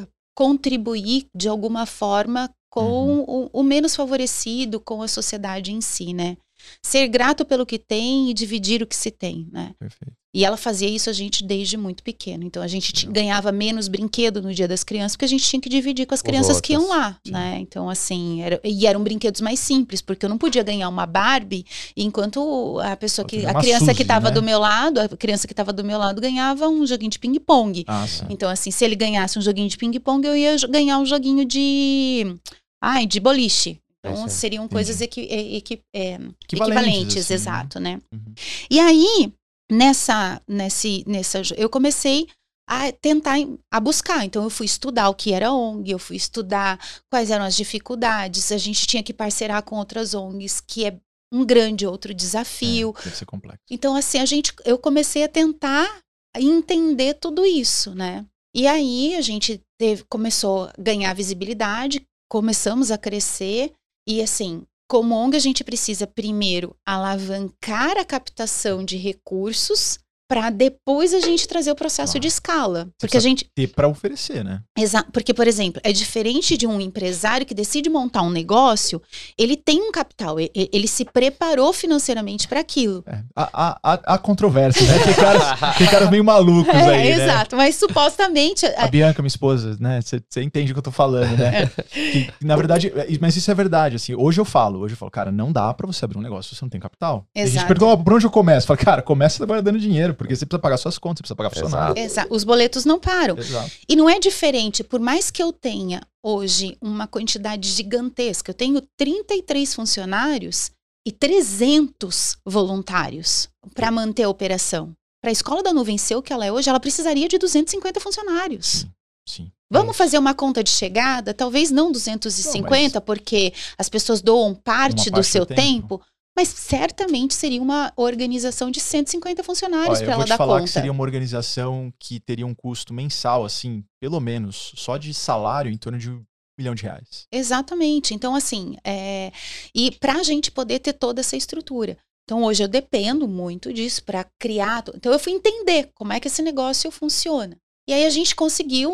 a contribuir de alguma forma com Uhum. o, o menos favorecido, com a sociedade em si, né? Ser grato pelo que tem e dividir o que se tem, né? Perfeito. E ela fazia isso a gente desde muito pequeno. Então a gente ganhava menos brinquedo no Dia das Crianças porque a gente tinha que dividir com as Os crianças que iam outros. lá, Sim. né? Então assim, era, e eram brinquedos mais simples, porque eu não podia ganhar uma Barbie enquanto a pessoa que a criança que Suzy, estava né? do meu lado, a criança que estava do meu lado ganhava um joguinho de ping pong. Ah. Então assim, se ele ganhasse um joguinho de ping pong, eu ia ganhar um joguinho de ai, de boliche. Então Isso, seriam coisas equi, é, equi, é, Equivalentes, equivalentes, assim, né? exato, né? Uhum. E aí, nessa, nesse, nessa, eu comecei a tentar, a buscar. Então, eu fui estudar o que era ONG, eu fui estudar quais eram as dificuldades. A gente tinha que parcerar com outras ONGs, que é um grande outro desafio. É, deve ser complexo. Então, assim, a gente, eu comecei a tentar entender tudo isso, né? E aí a gente teve, começou a ganhar visibilidade, começamos a crescer e assim, como ONG a gente precisa primeiro alavancar a captação de recursos para depois a gente trazer o processo Claro. de escala, porque a gente Ter pra oferecer, né? Exa porque, por exemplo, é diferente de um empresário que decide montar um negócio, ele tem um capital, e- e- ele se preparou financeiramente para aquilo. É. Há, há, controvérsia, né? Tem caras, tem caras meio malucos É, aí, né? exato, mas supostamente. A Bianca, minha esposa, né? Você entende o que eu tô falando, né? Que, na verdade, é, mas isso é verdade, assim. Hoje eu falo, hoje eu falo, cara, não dá pra você abrir um negócio se você não tem capital. E A gente Exato. perguntou, "Ah, por onde eu começo? Fala, cara, começa dando dinheiro, porque você precisa pagar suas contas, você precisa pagar funcionário. Exa- os boletos não param. Exato. E não é diferente, por mais que eu tenha hoje uma quantidade gigantesca, eu tenho 33 funcionários e 300 voluntários para manter a operação. para a escola da nuvem ser o que ela é hoje, ela precisaria de 250 funcionários. Sim. Sim. Vamos fazer uma conta de chegada? Talvez não 250, porque as pessoas doam parte, Uma do parte seu do tempo. tempo. Mas certamente seria uma organização de 150 funcionários para eu vou ela te dar falar conta. que seria uma organização que teria um custo mensal, assim, pelo menos, só de salário em torno de um milhão de reais. Exatamente. Então, assim, é... e para a gente poder ter toda essa estrutura. Então, hoje eu dependo muito disso para criar. Então, eu fui entender como é que esse negócio funciona. E aí a gente conseguiu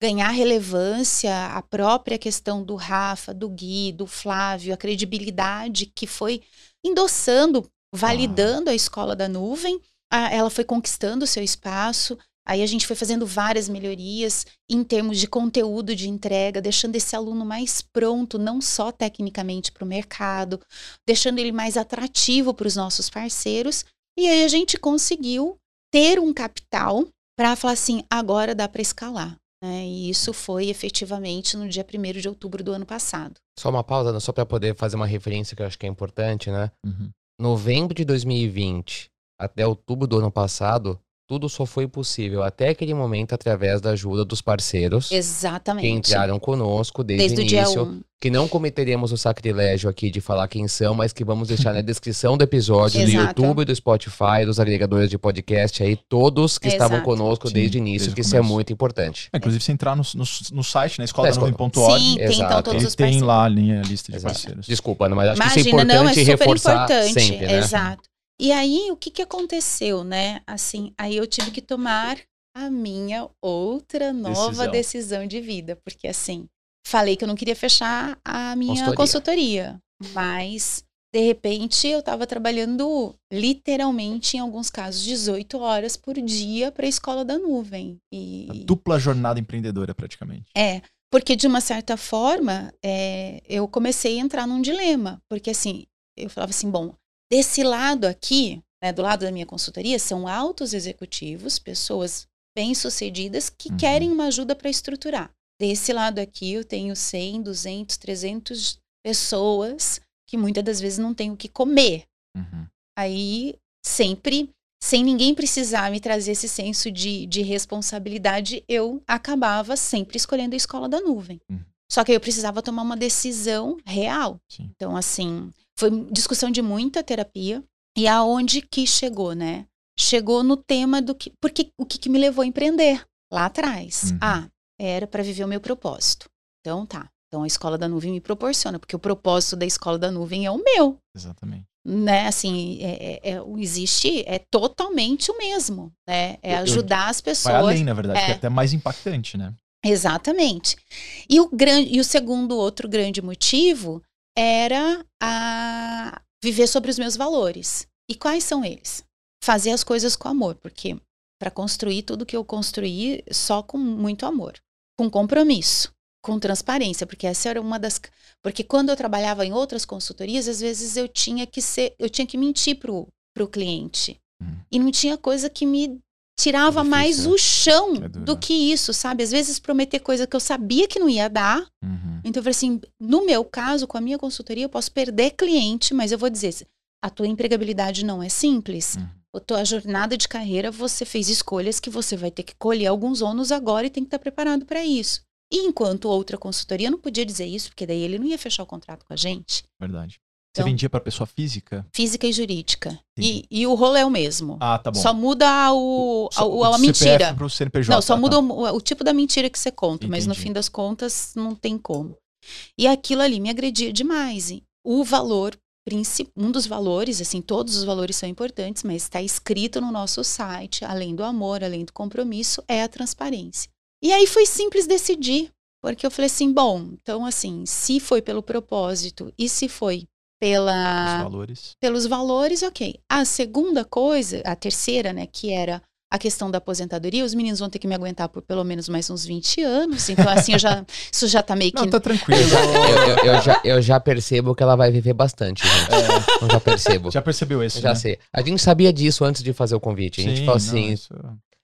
ganhar relevância, a própria questão do Rafa, do Gui, do Flávio, a credibilidade que foi endossando, validando a escola da nuvem. A- ela foi conquistando o seu espaço. Aí a gente foi fazendo várias melhorias em termos de conteúdo de entrega, deixando esse aluno mais pronto, não só tecnicamente para o mercado, deixando ele mais atrativo para os nossos parceiros. E aí a gente conseguiu ter um capital para falar assim, agora dá para escalar. Né? E isso foi efetivamente no dia 1 de outubro do ano passado. Só uma pausa, né, só para poder fazer uma referência que eu acho que é importante, né? Novembro de 2020 até outubro do ano passado, tudo só foi possível até aquele momento através da ajuda dos parceiros que Exatamente. entraram conosco desde, Desde o início. 1. Que não cometeremos o sacrilégio aqui de falar quem são, mas que vamos deixar na descrição do episódio do. YouTube, do Spotify, dos agregadores de podcast aí, todos que estavam Exato. conosco Sim, desde o início, desde que isso é muito importante. É, inclusive, se entrar no, no, no site, na Na escola escola. Sim, tem então Exato. todos ele os tem parceiros. lá a linha, a lista de Exato. parceiros. Desculpa, mas acho que isso é Imagina, importante não, é super reforçar importante. sempre, né? Exato. E aí, o que, que aconteceu, né? Assim, aí eu tive que tomar a minha outra nova Decisão. decisão, de vida. Porque, assim, falei que eu não queria fechar a minha Consultoria. consultoria. Mas, de repente, eu estava trabalhando literalmente, em alguns casos, 18 horas por dia para a escola da nuvem. E... A dupla jornada empreendedora, praticamente. É, porque de uma certa forma, é, eu comecei a entrar num dilema. Porque assim, eu falava assim, bom, desse lado aqui, né, do lado da minha consultoria, são altos executivos, pessoas bem-sucedidas que Uhum. querem uma ajuda para estruturar. Desse lado aqui, eu tenho 100, 200, 300 pessoas que muitas das vezes não têm o que comer. Uhum. Aí, sempre, sem ninguém precisar me trazer esse senso de, de responsabilidade, eu acabava sempre escolhendo a escola da nuvem. Uhum. Só que eu precisava tomar uma decisão real. Sim. Então, assim, foi discussão de muita terapia. E aonde que chegou, né? Chegou no tema do que. Porque o que, que me levou a empreender lá atrás? Uhum. Ah, era para viver o meu propósito. Então tá. Então a escola da nuvem me proporciona, porque o propósito da escola da nuvem é o meu Exatamente. né, assim, é, é- é- o existe é totalmente o mesmo, né? É Eu- eu- ajudar as Vai pessoas. além, na verdade, é. que é até mais impactante, né? Exatamente. E o grande e o segundo outro grande motivo era a viver sobre os meus valores. E quais são eles? Fazer as coisas com amor, porque para construir tudo que eu construí só com muito amor, com compromisso, com transparência, porque essa era uma das porque quando eu trabalhava em outras consultorias, às vezes eu tinha que ser, eu tinha que mentir pro pro cliente. Uhum. E não tinha coisa que me tirava Difícil, mais né? o chão É do né? que isso, sabe? Às vezes prometer coisa que eu sabia que não ia dar. Uhum. Então eu falei assim, no meu caso, com a minha consultoria, eu posso perder cliente, mas eu vou dizer, a tua empregabilidade não é simples. Uhum. A tua jornada de carreira, você fez escolhas que você vai ter que colher alguns ônus agora e tem que estar preparado para isso. E enquanto outra consultoria não podia dizer isso, porque daí ele não ia fechar o contrato com a gente. Verdade. Você Então- vendia para pessoa física? Física e jurídica. Entendi. E, e o rolo é o mesmo. Ah, tá bom. Só muda o, Só- a, a, mentira. Pro CNPJ. Não, só tá. muda o, o tipo da mentira que você conta, mas no Entendi. fim das contas não tem como. E aquilo ali me agredia demais. O valor, um dos valores, assim, todos os valores são importantes, mas está escrito no nosso site, além do amor, além do compromisso, é a transparência. E aí foi simples decidir, porque eu falei assim, bom, então assim, se foi pelo propósito e se foi pela valores. pelos valores, ok. A segunda coisa, a terceira, né, que era a questão da aposentadoria, os meninos vão ter que me aguentar por pelo menos mais uns 20 anos. Então, assim, eu já, isso já tá meio que. Não, tá tranquilo. Eu, eu- eu já, eu já percebo que ela vai viver bastante, gente. É, Eu já percebo. já percebeu isso, já né? sei. A gente sabia disso antes de fazer o convite. A gente Sim, falou não, assim, isso-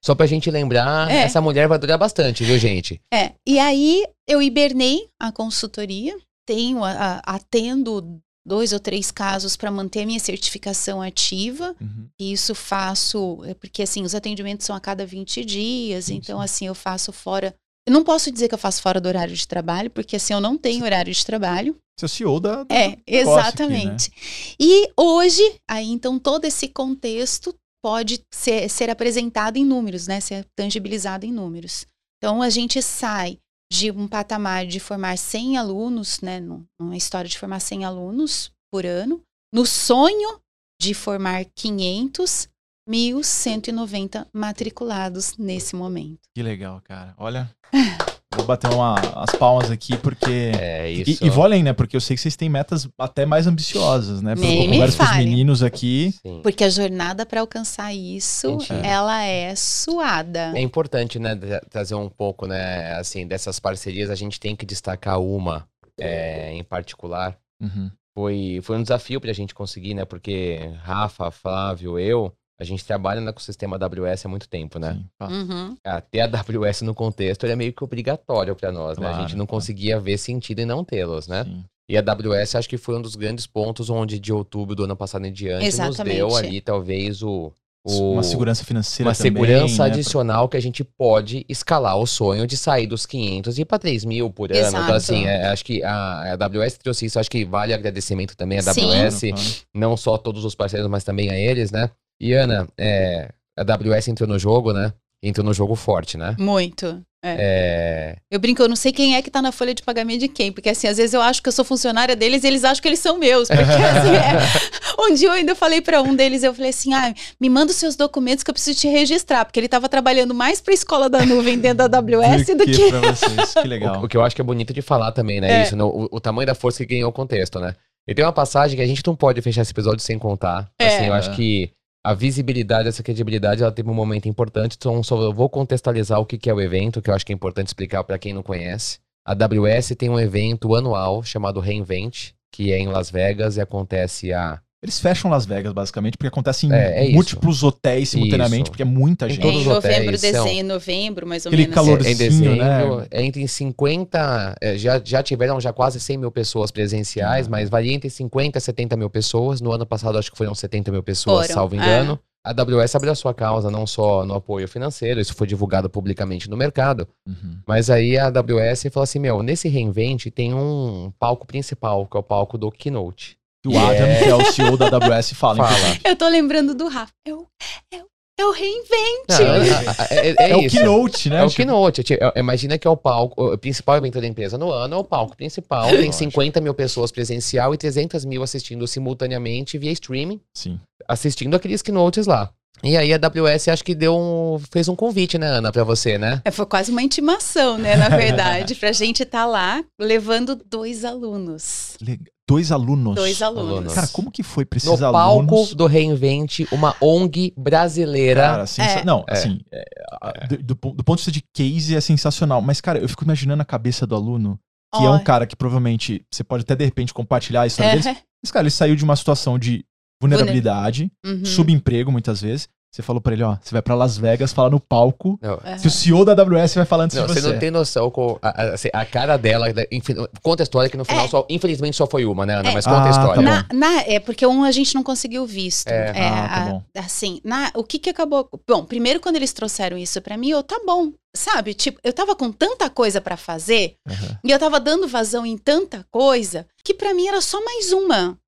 só pra gente lembrar, É. essa mulher vai durar bastante, viu, gente? É. E aí eu hibernei a consultoria, tenho, a- a- atendo dois ou três casos para manter a minha certificação ativa. Uhum. E isso faço, é porque assim, os atendimentos são a cada 20 dias, Sim, então sim. assim, eu faço fora. Eu não posso dizer que eu faço fora do horário de trabalho, porque assim, eu não tenho horário de trabalho. Você é o CEO da. do É, exatamente. E hoje, aí então todo esse contexto pode ser, ser apresentado em números, né? Ser tangibilizado em números. Então a gente sai de um patamar de formar 100 alunos, né? num- Numa história de formar 100 alunos por ano, no sonho de formar 500, 1.190 matriculados nesse momento. Que legal, cara. Olha. Vou bater uma, as palmas aqui, porque. É E, isso. e vou além, né? Porque eu sei que vocês têm metas até mais ambiciosas, né? Pelo que eu converso com os meninos aqui. Sim. Porque a jornada para alcançar isso, Gente, é. ela é suada. É importante, né, tra- trazer um pouco, né, assim, dessas parcerias. A gente tem que destacar uma é, em particular. Uhum. Foi, foi um desafio pra gente conseguir, né? Porque Rafa, Flávio, eu, a gente trabalha no ecossistema AWS há muito tempo, né? Sim. Uhum. Ter a AWS no contexto era meio que obrigatório pra nós, né? A Claro, gente não claro. conseguia ver sentido em não tê-los, né? Sim. E a AWS acho que foi um dos grandes pontos onde de outubro do ano passado em diante nos Exatamente. deu ali talvez o, o Uma segurança financeira uma também, segurança né? adicional que a gente pode escalar o sonho de sair dos 500 e ir para 3 mil por ano. Exato. Então, assim, é, acho que a, a AWS trouxe isso. Acho que vale agradecimento também à Sim. AWS, Claro, claro. não só a todos os parceiros, mas também a eles, né? E Ana, é, a AWS entrou no jogo, né? Entrou no jogo forte, né? Muito. É. É, Eu brinco, eu não sei quem é que tá na folha de pagamento de quem, porque assim, às vezes eu acho que eu sou funcionária deles e eles acham que eles são meus. Porque assim, é. Um dia eu ainda falei pra um deles, eu falei assim: ah, me manda os seus documentos que eu preciso te registrar, porque ele tava trabalhando mais pra escola da nuvem dentro da AWS do que. pra vocês. Que legal. O, o que eu acho que é bonito de falar também, né? É. Isso, no- o, o tamanho da força que ganhou o contexto, né? E tem uma passagem que a gente não pode fechar esse episódio sem contar. É. Assim, eu acho que a visibilidade, essa credibilidade, ela teve um momento importante. Então, só eu vou contextualizar o que, que é o evento, que eu acho que é importante explicar para quem não conhece. A AWS tem um evento anual chamado Reinvent, que é em Las Vegas e acontece a Eles fecham Las Vegas, basicamente, porque acontece em É, é isso. múltiplos hotéis simultaneamente, Isso. porque é muita Em gente. É, todos em os novembro, hotéis são- dezembro, novembro, mais ou Aquele menos. calor- É, em Calorzinho, dezembro, né? entre 50, é, já, já tiveram já quase 100 mil pessoas presenciais, Uhum. mas varia entre 50 e 70 mil pessoas. No ano passado, acho que foram 70 mil pessoas, Foram, salvo é. engano. A AWS abriu a sua causa, não só no apoio financeiro, isso foi divulgado publicamente no mercado, Uhum. mas aí a AWS falou assim, meu, nesse reinvent tem um palco principal, que é o palco do Keynote. E o Adam, que é o CEO da AWS, fala. Fala. Eu tô lembrando do Rafa. É o, é o, é o reinvente. Não, é, é- é- é É, o. Keynote, né? É o Tipo, Keynote. é- Imagina que é o palco, o principal evento da empresa no ano, é o palco principal. Tem Lógico. 50 mil pessoas presencial e 300 mil assistindo simultaneamente via streaming, Sim. assistindo aqueles keynotes lá. E aí a AWS acho que deu um, fez um convite, né, Ana, pra você, né? É, foi quase uma intimação, né, na verdade, pra gente estar lá levando dois alunos. Legal. Dois alunos. Dois alunos. Cara, como que foi pra esses No alunos? palco do Reinvent, uma ONG brasileira. Cara, sensa... É. Não, É. assim, é, a- do, do pon- do ponto de vista de case é sensacional. Mas, cara, eu fico imaginando a cabeça do aluno, que é um cara que provavelmente você pode até de repente compartilhar a história deles. É. Mas, cara, ele saiu de uma situação de vulnerabilidade, Uhum. subemprego muitas vezes. Você falou pra ele, ó, você vai pra Las Vegas falar no palco. Não. Que o CEO da AWS vai falar antes Não, de você você. não tem noção com a, a- assim, a cara dela. né, enfim, conta a história que no final, É. só, infelizmente, só foi uma, né, Ana? É. Mas conta Ah, a história. tá. Na, na- é porque um a gente não conseguiu visto. É. É, Ah, tá a- bom. assim, na, o que que acabou? Bom, primeiro quando eles trouxeram isso pra mim, eu tá bom, sabe? Tipo, eu tava com tanta coisa pra fazer Aham. e eu tava dando vazão em tanta coisa que pra mim era só mais uma.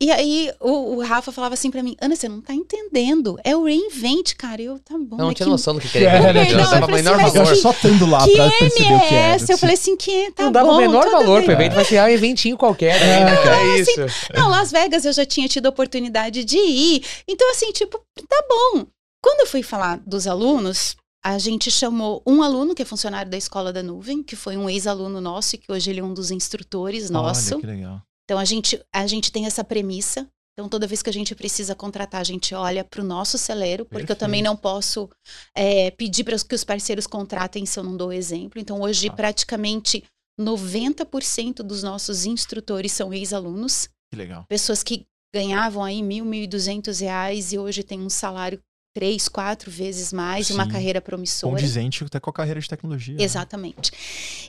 E aí o, o Rafa falava assim pra mim, Ana, você não tá entendendo? É o reinvent, cara. Eu tá bom. Eu não mas tinha que- noção do que, que É, era. né, eu tipo, não dava eu falei menor assim, valor. só estando lá Que pra perceber o que é. essa? Eu falei assim, que tá não dava bom, o menor valor pro evento, vai ser ah, um eventinho qualquer. É, né? cara. É isso. Não, Las Vegas eu já tinha tido a oportunidade de ir. Então, assim, tipo, tá bom. Quando eu fui falar dos alunos, a gente chamou um aluno que é funcionário da Escola da Nuvem, que foi um ex-aluno nosso e que hoje ele é um dos instrutores nosso. Olha, que legal. Então, a gente, a gente tem essa premissa. Então, toda vez que a gente precisa contratar, a gente olha para o nosso celeiro, porque eu também Perfeito. não posso é, pedir para que os parceiros contratem se eu não dou exemplo. Então, hoje, Tá. praticamente 90% dos nossos instrutores são ex-alunos Que legal. pessoas que ganhavam aí mil, mil e duzentos reais e hoje tem um salário três, quatro vezes mais, uma Sim. carreira promissora. Condizente até com a carreira de tecnologia. né? Exatamente.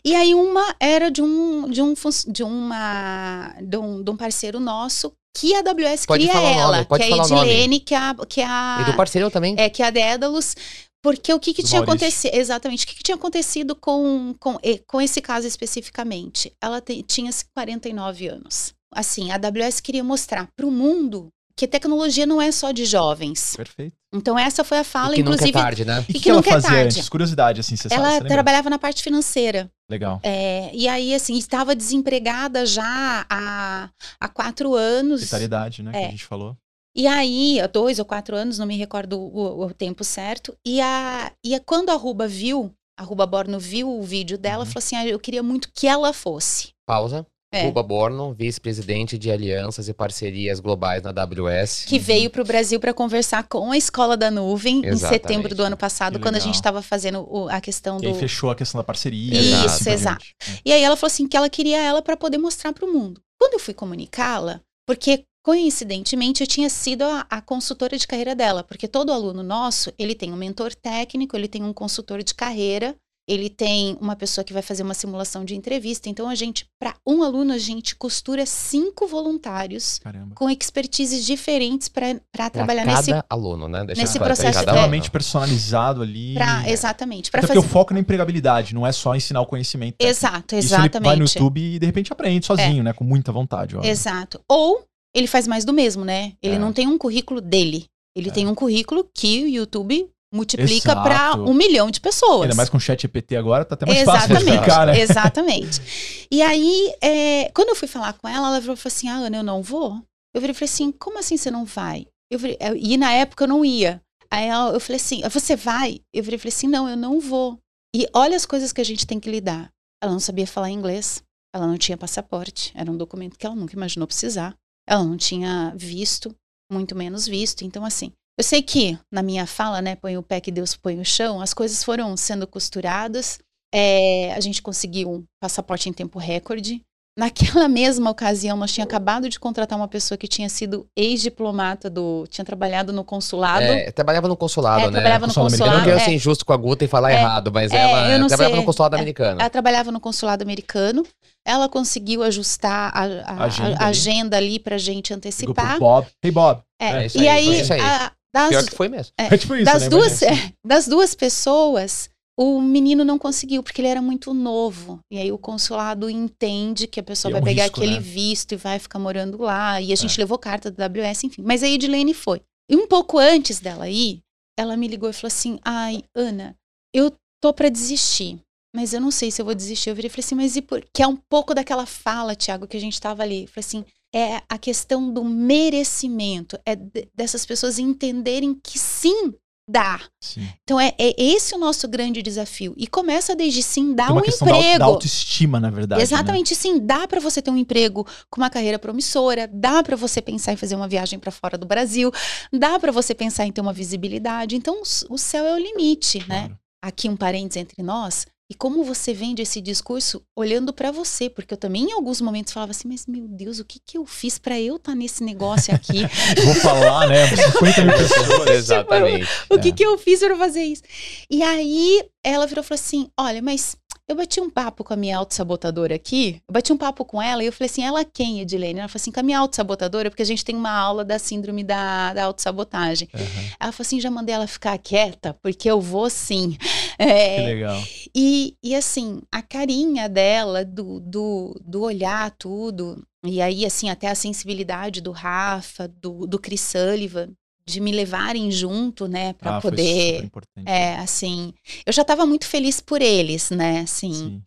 E aí uma era de um de um de uma de um, de um parceiro nosso que a AWS Pode cria falar o nome, ela, pode que é a. Edilene, que é a que é a E do parceiro também. é que é a Dédalus, porque o que, que tinha acontecido? Exatamente, o que, que tinha acontecido com, com, e- com esse caso especificamente? Ela te- tinha 49 anos. Assim, a AWS queria mostrar para o mundo que tecnologia não é só de jovens. Perfeito. Então, essa foi a E fala, que nunca é inclusive. tarde, né? E o que, que que ela é fazia tarde. antes? Curiosidade, assim, você sabe. Ela você lembra? trabalhava na parte financeira. Legal. É, e aí, assim, estava desempregada já há, há quatro anos. Vitalidade, né? Que É. a gente falou. E aí, há dois ou quatro anos, não me recordo o, o tempo certo. E, a, e a, quando a Ruba viu, a Ruba Borno viu o vídeo dela, Uhum. falou assim: ah, eu queria muito que ela fosse. Pausa. É. Ruba Borno, vice-presidente de alianças e parcerias globais na AWS. Que veio para o Brasil para conversar com a Escola da Nuvem em Exatamente. setembro do ano passado, quando a gente estava fazendo o- a questão E do. aí fechou a questão da parceria. Isso, exato. E aí ela falou assim que ela queria ela para poder mostrar para o mundo. Quando eu fui comunicá-la, porque coincidentemente eu tinha sido a, a consultora de carreira dela, porque todo aluno nosso, ele tem um mentor técnico, ele tem um consultor de carreira, ele tem uma pessoa que vai fazer uma simulação de entrevista. Então a gente, para um aluno, a gente costura cinco voluntários Caramba. com expertises diferentes para Pra trabalhar cada nesse aluno, né? Deixa nesse pra processo é- Extremamente aluno. personalizado ali. pra, exatamente, para Até fazer porque o foco é na empregabilidade, não é só ensinar o conhecimento. técnico. Exato, Isso ele vai no exatamente. É. YouTube e de repente aprende sozinho, né? Com muita vontade. Ó. Exato. Ou ele faz mais do mesmo, né? Ele É. não tem um currículo dele. Ele É. tem um currículo que o YouTube multiplica para um milhão de pessoas. Ainda mais com o chat GPT agora, tá até mais fácil Exatamente, explicar, né? exatamente. E aí, é, quando eu fui falar com ela, ela falou assim: Ah, Ana, eu não vou. Eu virei e falei assim: como assim você não vai? Eu virei- eu- e na época eu não ia. Aí ela- eu falei assim: você vai? Eu virei e falei assim: não, eu não vou. E olha as coisas que a gente tem que lidar. Ela não sabia falar inglês, ela não tinha passaporte, era um documento que ela nunca imaginou precisar. Ela não tinha visto, muito menos visto. Então, assim, eu sei que na minha fala, né, põe o pé que Deus põe o chão, as coisas foram sendo costuradas. É, a gente conseguiu um passaporte em tempo recorde. Naquela mesma ocasião, nós tínhamos acabado de contratar uma pessoa que tinha sido ex-diplomata do. tinha trabalhado no consulado. É, trabalhava no consulado, É, né? trabalhava no Consulado Eu não consulado. quero é. ser injusto com a Guta e falar É. errado, mas É, ela eu não trabalhava sei. no consulado americano. Ela trabalhava no consulado americano. Ela conseguiu ajustar a, a- Agenda a ali. agenda ali pra gente Ligou pro antecipar. Bob. Hey, Bob. É, É isso e aí, aí, foi isso aí. a- das, Pior que foi mesmo. É, tipo isso, das, né? duas, assim. é, das duas pessoas, o menino não conseguiu, porque ele era muito novo. E aí o consulado entende que a pessoa E é vai um pegar risco, aquele né? visto e vai ficar morando lá. E a gente É. levou carta da WS, enfim. Mas a Edilene foi. E um pouco antes dela ir, ela me ligou e falou assim: Ai, Ana, eu tô pra desistir. Mas eu não sei se eu vou desistir. Eu virei e falei assim, mas e por. Que é um pouco daquela fala, Tiago, que a gente tava ali. Eu falei assim, é a questão do merecimento. É de- dessas pessoas entenderem que sim, dá. Sim. Então é, é esse o nosso grande desafio. E começa desde sim dar uma um questão da, emprego. da autoestima, na verdade. né? Exatamente, sim, dá para você ter um emprego com uma carreira promissora, dá para você pensar em fazer uma viagem para fora do Brasil, dá para você pensar em ter uma visibilidade. Então o- céu é o limite, né? Claro. Aqui um parênteses entre nós. E como você vende esse discurso olhando para você, porque eu também em alguns momentos falava assim, mas meu Deus, o que que eu fiz para eu estar nesse negócio aqui? Vou falar, né? 50 mil pessoas. Exatamente. o que É. que eu fiz para fazer isso? E aí ela virou e falou assim: olha, mas eu bati um papo com a minha autossabotadora aqui. Eu bati um papo com ela e eu falei assim: ela quem, Edilene? Ela falou assim: com a minha autossabotadora, porque a gente tem uma aula da síndrome da, da autossabotagem. Aham, Ela falou assim: já mandei ela ficar quieta, porque eu vou sim. É, Que legal. e, e assim, a carinha dela, do, do, do olhar tudo, e aí, assim, até a sensibilidade do Rafa, do, do Chris Sullivan, de me levarem junto, né, pra Ah, poder. É, assim, eu já tava muito feliz por eles, né, assim, Sim.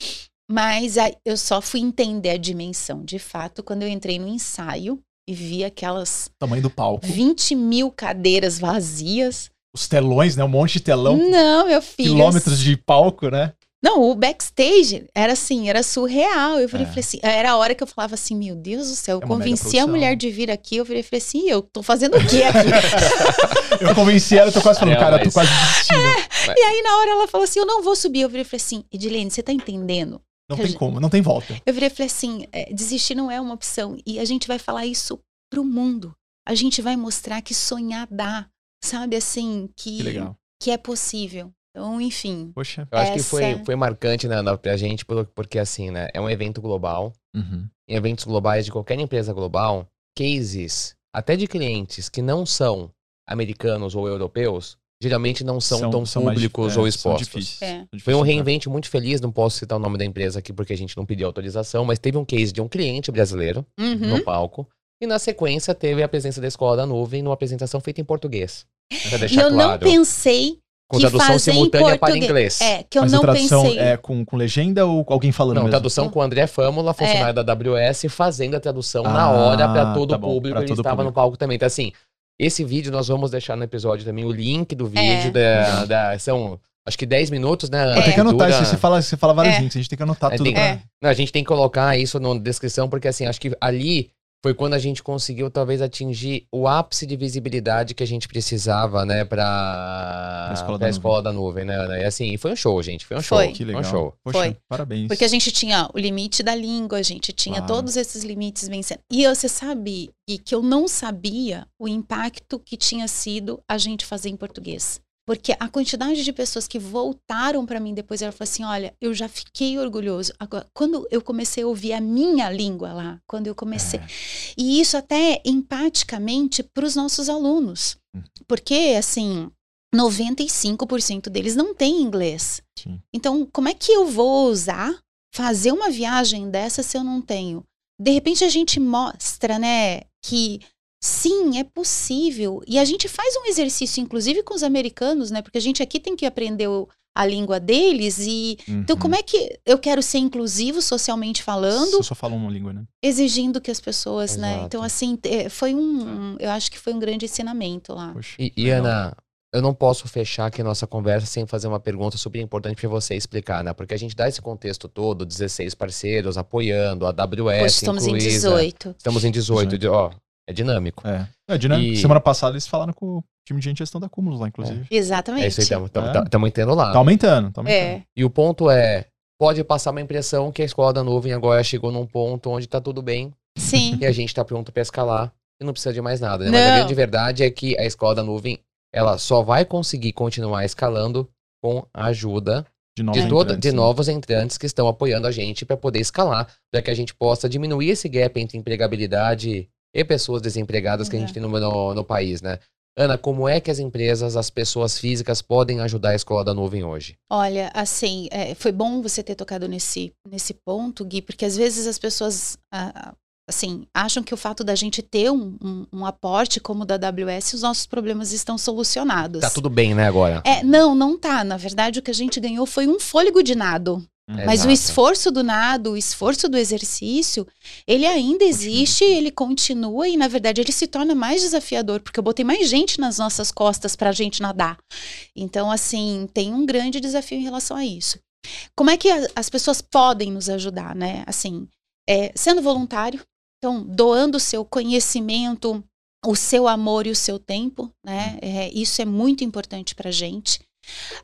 mas aí eu só fui entender a dimensão, de fato, quando eu entrei no ensaio e vi aquelas Tamanho do palco. 20 mil cadeiras vazias. Os telões, né? Um monte de telão. Não, meu filho. Quilômetros de palco, né? Não, o backstage era assim, era surreal. Eu virei e É. falei assim, era a hora que eu falava assim, meu Deus do céu, eu É uma mega convenci a mulher de vir aqui, eu virei e falei assim, eu tô fazendo o quê aqui? Eu convenci ela, eu tô quase falando, É, cara, eu tô mas- quase desistindo. e aí na hora ela falou assim, eu não vou subir. Eu virei e falei assim, Edilene, você tá entendendo? Não tem como, não tem volta. Eu virei e falei assim, é, desistir não é uma opção. E a gente vai falar isso pro mundo. A gente vai mostrar que sonhar dá. Sabe assim, que, Que legal. que é possível. Então, enfim. Poxa. Eu acho que Essa- foi, foi marcante né, pra gente, por- porque assim, né? É um evento global. Uhum. Em eventos globais de qualquer empresa global, cases, até de clientes que não são americanos ou europeus, geralmente não são, tão mais públicos ou é, são expostos. É. são Foi um entrar. reinvente muito feliz, não posso citar o nome da empresa aqui porque a gente não pediu autorização, mas teve um case de um cliente brasileiro Uhum. no palco. E na sequência teve a presença da Escola da Nuvem numa apresentação feita em português. Pra E deixar eu não claro. pensei com que tradução simultânea para inglês. É, que eu Mas não a tradução pensei. é com, com legenda ou alguém falando Não, mesmo? tradução com o André Fâmula, funcionário da AWS, fazendo a tradução na Ah, hora para todo tá o bom, público. pra Ele todo o estava no palco também. Então, assim, esse vídeo nós vamos deixar no episódio também o link do É. vídeo. Da, da- são, acho que 10 minutos, né? Tem que anotar, isso, você fala, você fala vários É. links, a gente tem que anotar É, tudo. tem- pra- É. Não, a gente tem que colocar isso na descrição, porque assim, acho que ali foi quando a gente conseguiu talvez atingir o ápice de visibilidade que a gente precisava, né, pra, Pra escola da escola da nuvem, né, Ana? E assim, foi um show, gente, foi um Foi. show. Que Foi legal. um show. Poxa, Foi. parabéns. Porque a gente tinha o limite da língua, a gente tinha Claro. todos esses limites vencendo. E você sabe Gui, que eu não sabia o impacto que tinha sido a gente fazer em português. Porque a quantidade de pessoas que voltaram para mim depois, ela falou assim: olha, eu já fiquei orgulhoso. Agora, quando eu comecei a ouvir a minha língua lá, quando eu comecei. É. E isso até empaticamente para os nossos alunos. Hum. Porque, assim, 95% deles não têm inglês. Sim. Então, como é que eu vou usar fazer uma viagem dessa se eu não tenho? De repente a gente mostra, né, que sim, é possível. E a gente faz um exercício, inclusive com os americanos, né? Porque a gente aqui tem que aprender o- a língua deles e então Uhum. como é que eu quero ser inclusivo socialmente falando, Eu só falo uma língua, né? exigindo que as pessoas, né? Exato. Então assim, é, foi um, eu acho que foi um grande ensinamento lá. Poxa, E, e. Ana, eu não posso fechar aqui a nossa conversa sem fazer uma pergunta super importante para você explicar, né? Porque a gente dá esse contexto todo, 16 parceiros apoiando, a AWS Hoje estamos em incluída. 18. Estamos em 18, de- ó, é dinâmico. É. É, dinâmico. E- Semana passada eles falaram com o time de gente gestão da Cúmulos lá, inclusive. Exatamente. É isso aí, estamos É. entendendo lá. Tá aumentando, tá aumentando. É. E o ponto é, pode passar uma impressão que a escola da nuvem agora chegou num ponto onde tá tudo bem Sim. e a gente tá pronto para escalar e não precisa de mais nada, né? Mas a Não. grande verdade é que a escola da nuvem, ela só vai conseguir continuar escalando com a ajuda De novos de, toda, entrantes, de né? novos entrantes que estão apoiando a gente para poder escalar, para que a gente possa diminuir esse gap entre empregabilidade e pessoas desempregadas que a gente tem no, no, no país, né? Ana, como é que as empresas, as pessoas físicas podem ajudar a escola da nuvem hoje? Olha, assim, é, foi bom você ter tocado nesse, nesse ponto, Gui, porque às vezes as pessoas, ah, assim, acham que o fato da gente ter um, um, um aporte como o da AWS, os nossos problemas estão solucionados. Tá tudo bem, né, agora? É, não, não tá. Na verdade, o que a gente ganhou foi um fôlego de nado. Uhum. Mas o esforço do nado, o esforço do exercício, ele ainda existe, ele continua e, na verdade, ele se torna mais desafiador, porque eu botei mais gente nas nossas costas para a gente nadar. Então, assim, tem um grande desafio em relação a isso. Como é que a- as pessoas podem nos ajudar, né? Assim, é, sendo voluntário, então, doando o seu conhecimento, o seu amor e o seu tempo, né? É, isso é muito importante para a gente.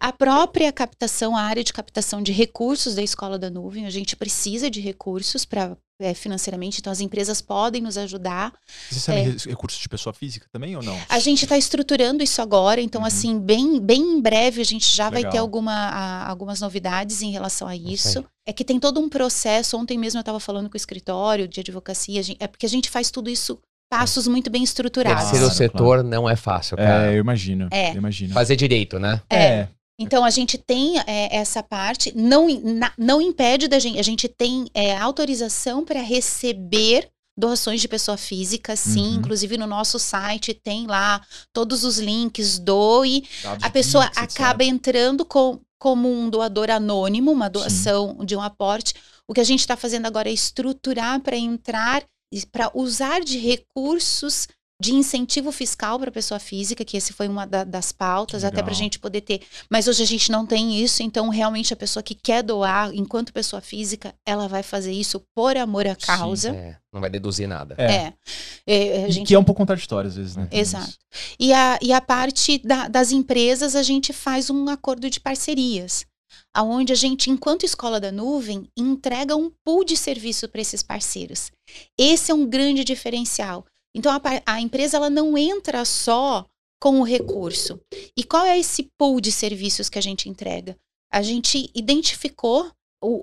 A própria captação, a área de captação de recursos da Escola da Nuvem, a gente precisa de recursos para financeiramente, então as empresas podem nos ajudar. Vocês sabem É. re- recursos de pessoa física também ou não? A gente está estruturando isso agora, então Uhum. assim, bem, bem em breve a gente já vai Legal. ter alguma, a- algumas novidades em relação a isso. Ok. É que tem todo um processo, ontem mesmo eu estava falando com o escritório de advocacia, gente- é porque a gente faz tudo isso, passos muito bem estruturados. Terceiro Claro, setor não é fácil, cara. É, eu imagino. É. Eu imagino. Fazer direito, né? É. Então a gente tem é, essa parte, não, na- não impede da gente, a gente tem é, autorização para receber doações de pessoa física, sim. Uhum. Inclusive no nosso site tem lá todos os links, doe. Dados A pessoa etc. acaba entrando com, como um doador anônimo, uma doação de um aporte. O que a gente está fazendo agora é estruturar para entrar, para usar de recursos de incentivo fiscal para a pessoa física, que esse foi uma da- das pautas, até para a Legal. gente poder ter. Mas hoje a gente não tem isso, então realmente a pessoa que quer doar, enquanto pessoa física, ela vai fazer isso por amor à Sim, causa. É, não vai deduzir nada. É. É. É, a gente Que é um pouco contraditório às vezes, né? Exato. E a, e a parte da- das empresas, a gente faz um acordo de parcerias, aonde a gente, enquanto escola da nuvem, entrega um pool de serviço para esses parceiros. Esse é um grande diferencial. Então, a, a empresa ela não entra só com o recurso. E qual é esse pool de serviços que a gente entrega? A gente identificou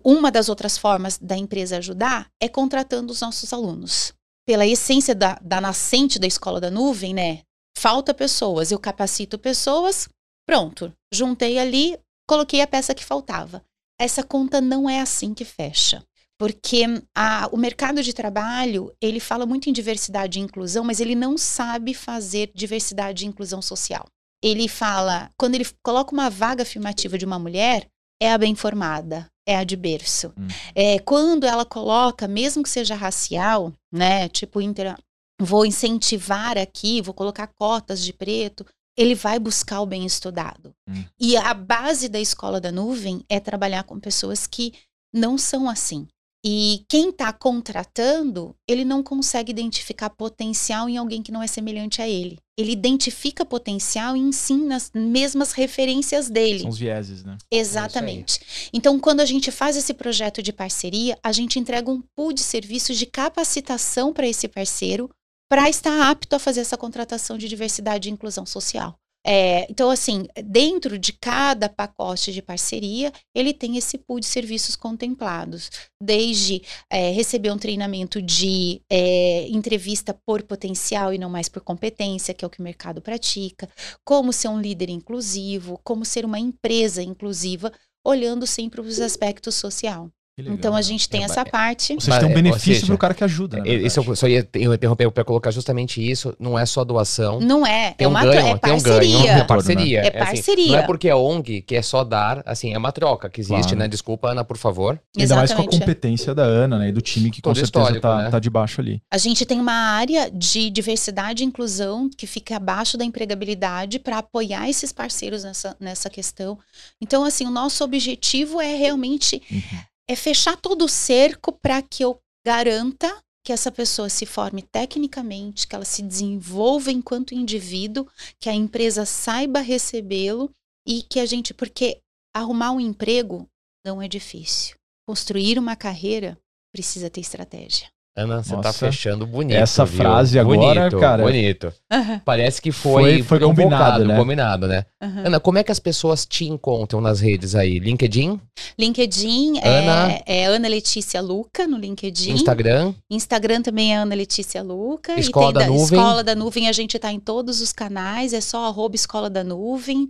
uma das outras formas da empresa ajudar é contratando os nossos alunos. Pela essência da, da nascente da escola da nuvem, né? Falta pessoas, eu capacito pessoas, pronto. Juntei ali, coloquei a peça que faltava. Essa conta não é assim que fecha porque a, o mercado de trabalho ele fala muito em diversidade e inclusão, mas ele não sabe fazer diversidade e inclusão social. Ele fala, quando ele coloca uma vaga afirmativa de uma mulher, é a bem formada, é a de berço. Hum. É, quando ela coloca, mesmo que seja racial, né, tipo, inter, vou incentivar aqui, vou colocar cotas de preto, ele vai buscar o bem estudado. Hum. E a base da escola da nuvem é trabalhar com pessoas que não são assim. E quem está contratando, ele não consegue identificar potencial em alguém que não é semelhante a ele. Ele identifica potencial em sim nas mesmas referências dele. São os vieses, né? Exatamente. É então, quando a gente faz esse projeto de parceria, a gente entrega um pool de serviços de capacitação para esse parceiro para estar apto a fazer essa contratação de diversidade e inclusão social. É, então, assim, dentro de cada pacote de parceria, ele tem esse pool de serviços contemplados, desde é, receber um treinamento de é, entrevista por potencial e não mais por competência, que é o que o mercado pratica, como ser um líder inclusivo, como ser uma empresa inclusiva, olhando sempre os aspectos social. Então a gente tem é, essa parte. Vocês têm um benefício para o cara que ajuda. Né, isso eu só ia interromper para colocar justamente isso. Não é só doação. Não é. Tem é uma ganho, é parceria. Um ganho, é parceria. É parceria. Assim, não é porque é ONG que é só dar, assim, é uma troca que existe, claro. né? Desculpa, Ana, por favor. Ainda mais com a competência da Ana, né? E do time que Todo com certeza tá, né? tá debaixo ali. A gente tem uma área de diversidade e inclusão que fica abaixo da empregabilidade para apoiar esses parceiros nessa, nessa questão. Então, assim, o nosso objetivo é realmente. Uhum é fechar todo o cerco para que eu garanta que essa pessoa se forme tecnicamente, que ela se desenvolva enquanto indivíduo, que a empresa saiba recebê-lo e que a gente, porque arrumar um emprego não é difícil. Construir uma carreira precisa ter estratégia. Ana, você tá fechando bonito. Essa viu? frase agora, bonito, cara. Bonito. Uhum. Parece que foi, foi, foi combinado, né? combinado, né? Uhum. Ana, como é que as pessoas te encontram nas redes aí? LinkedIn? LinkedIn Ana. É, é Ana Letícia Luca no LinkedIn. Instagram? Instagram também é Ana Letícia Luca. Escola da, da Nuvem. Escola da Nuvem, a gente tá em todos os canais, é só arroba Escola da Nuvem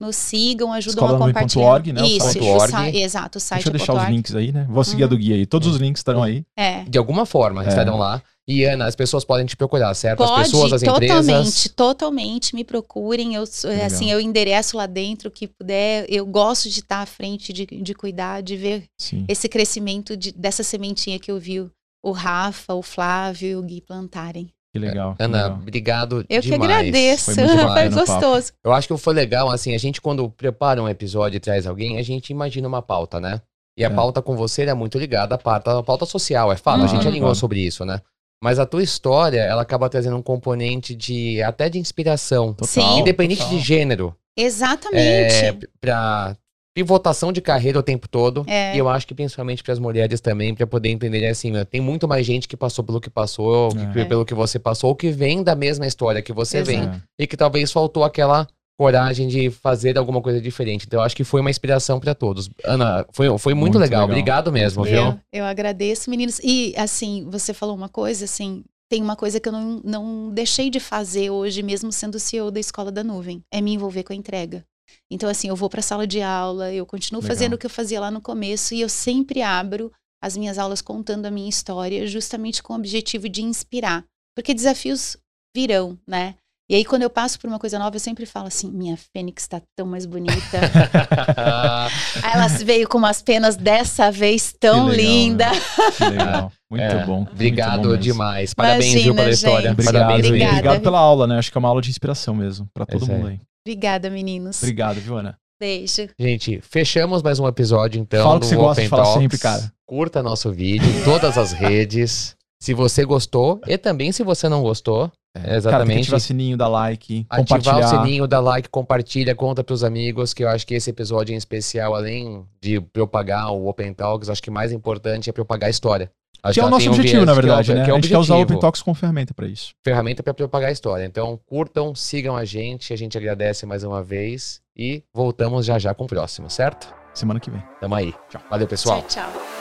nos sigam, ajudam a compartilhar. .org, né? Isso, o org. exato, o site Deixa eu deixar os links aí, né? Vou seguir uhum. a do guia aí. Todos os links estarão aí. É. De alguma forma, é. estarão lá. E Ana, as pessoas podem te procurar, certo? Pode, as pessoas, as totalmente, empresas. Totalmente, totalmente. Me procurem. Eu, assim, eu endereço lá dentro o que puder. Eu gosto de estar à frente, de, de cuidar, de ver Sim. esse crescimento de, dessa sementinha que eu vi o Rafa, o Flávio e o Gui plantarem. Que legal. Ana, legal. obrigado Eu demais. que agradeço. Foi, foi gostoso. Eu acho que foi legal, assim, a gente quando prepara um episódio e traz alguém, a gente imagina uma pauta, né? E a é. pauta com você é muito ligada à pauta, à pauta social, é fala, a gente alinhou sobre isso, né? Mas a tua história, ela acaba trazendo um componente de até de inspiração. Total, independente total. de gênero. Exatamente. É, pra pivotação de carreira o tempo todo. É. E eu acho que principalmente para as mulheres também, para poder entender assim, tem muito mais gente que passou pelo que passou, é. pelo que você passou, ou que vem da mesma história que você Exato. vem, e que talvez faltou aquela coragem de fazer alguma coisa diferente. Então eu acho que foi uma inspiração para todos. Ana, foi, foi muito, muito legal. legal. Obrigado mesmo, eu, viu? Eu agradeço, meninos. E assim, você falou uma coisa assim, tem uma coisa que eu não, não deixei de fazer hoje, mesmo sendo CEO da Escola da Nuvem, é me envolver com a entrega. Então, assim, eu vou para a sala de aula, eu continuo Legal. fazendo o que eu fazia lá no começo e eu sempre abro as minhas aulas contando a minha história, justamente com o objetivo de inspirar. Porque desafios virão, né? E aí, quando eu passo por uma coisa nova, eu sempre falo assim: minha fênix está tão mais bonita. aí ela veio com umas penas dessa vez tão que legal, linda. Né? Que legal. Muito é, bom. Obrigado muito bom demais. Parabéns, Imagina, viu, pela história. Obrigado, Parabéns, Obrigada. Obrigado pela aula, né? Acho que é uma aula de inspiração mesmo, para todo mundo aí. Obrigada, meninos. Obrigado, viu, Ana? Beijo. Gente, fechamos mais um episódio, então. Fala o que você gosta de falar Talks. sempre, cara. Curta nosso vídeo em todas as redes. Se você gostou e também se você não gostou. É, exatamente. Cara, ativar o sininho, dar like, ativar compartilhar. o sininho, dar like, compartilha, conta pros amigos, que eu acho que esse episódio em especial, além de propagar o Open Talks, acho que mais importante é propagar a história. Acho Que é o nosso um objetivo, viés na que é o- verdade, né? que é o a gente quer usar o. Open Talks como ferramenta pra isso. ferramenta para propagar a história. Então, curtam, sigam a gente, a gente agradece mais uma vez e voltamos já já com o próximo, certo? Semana que vem. Tamo aí. Valeu, pessoal. Tchau, tchau.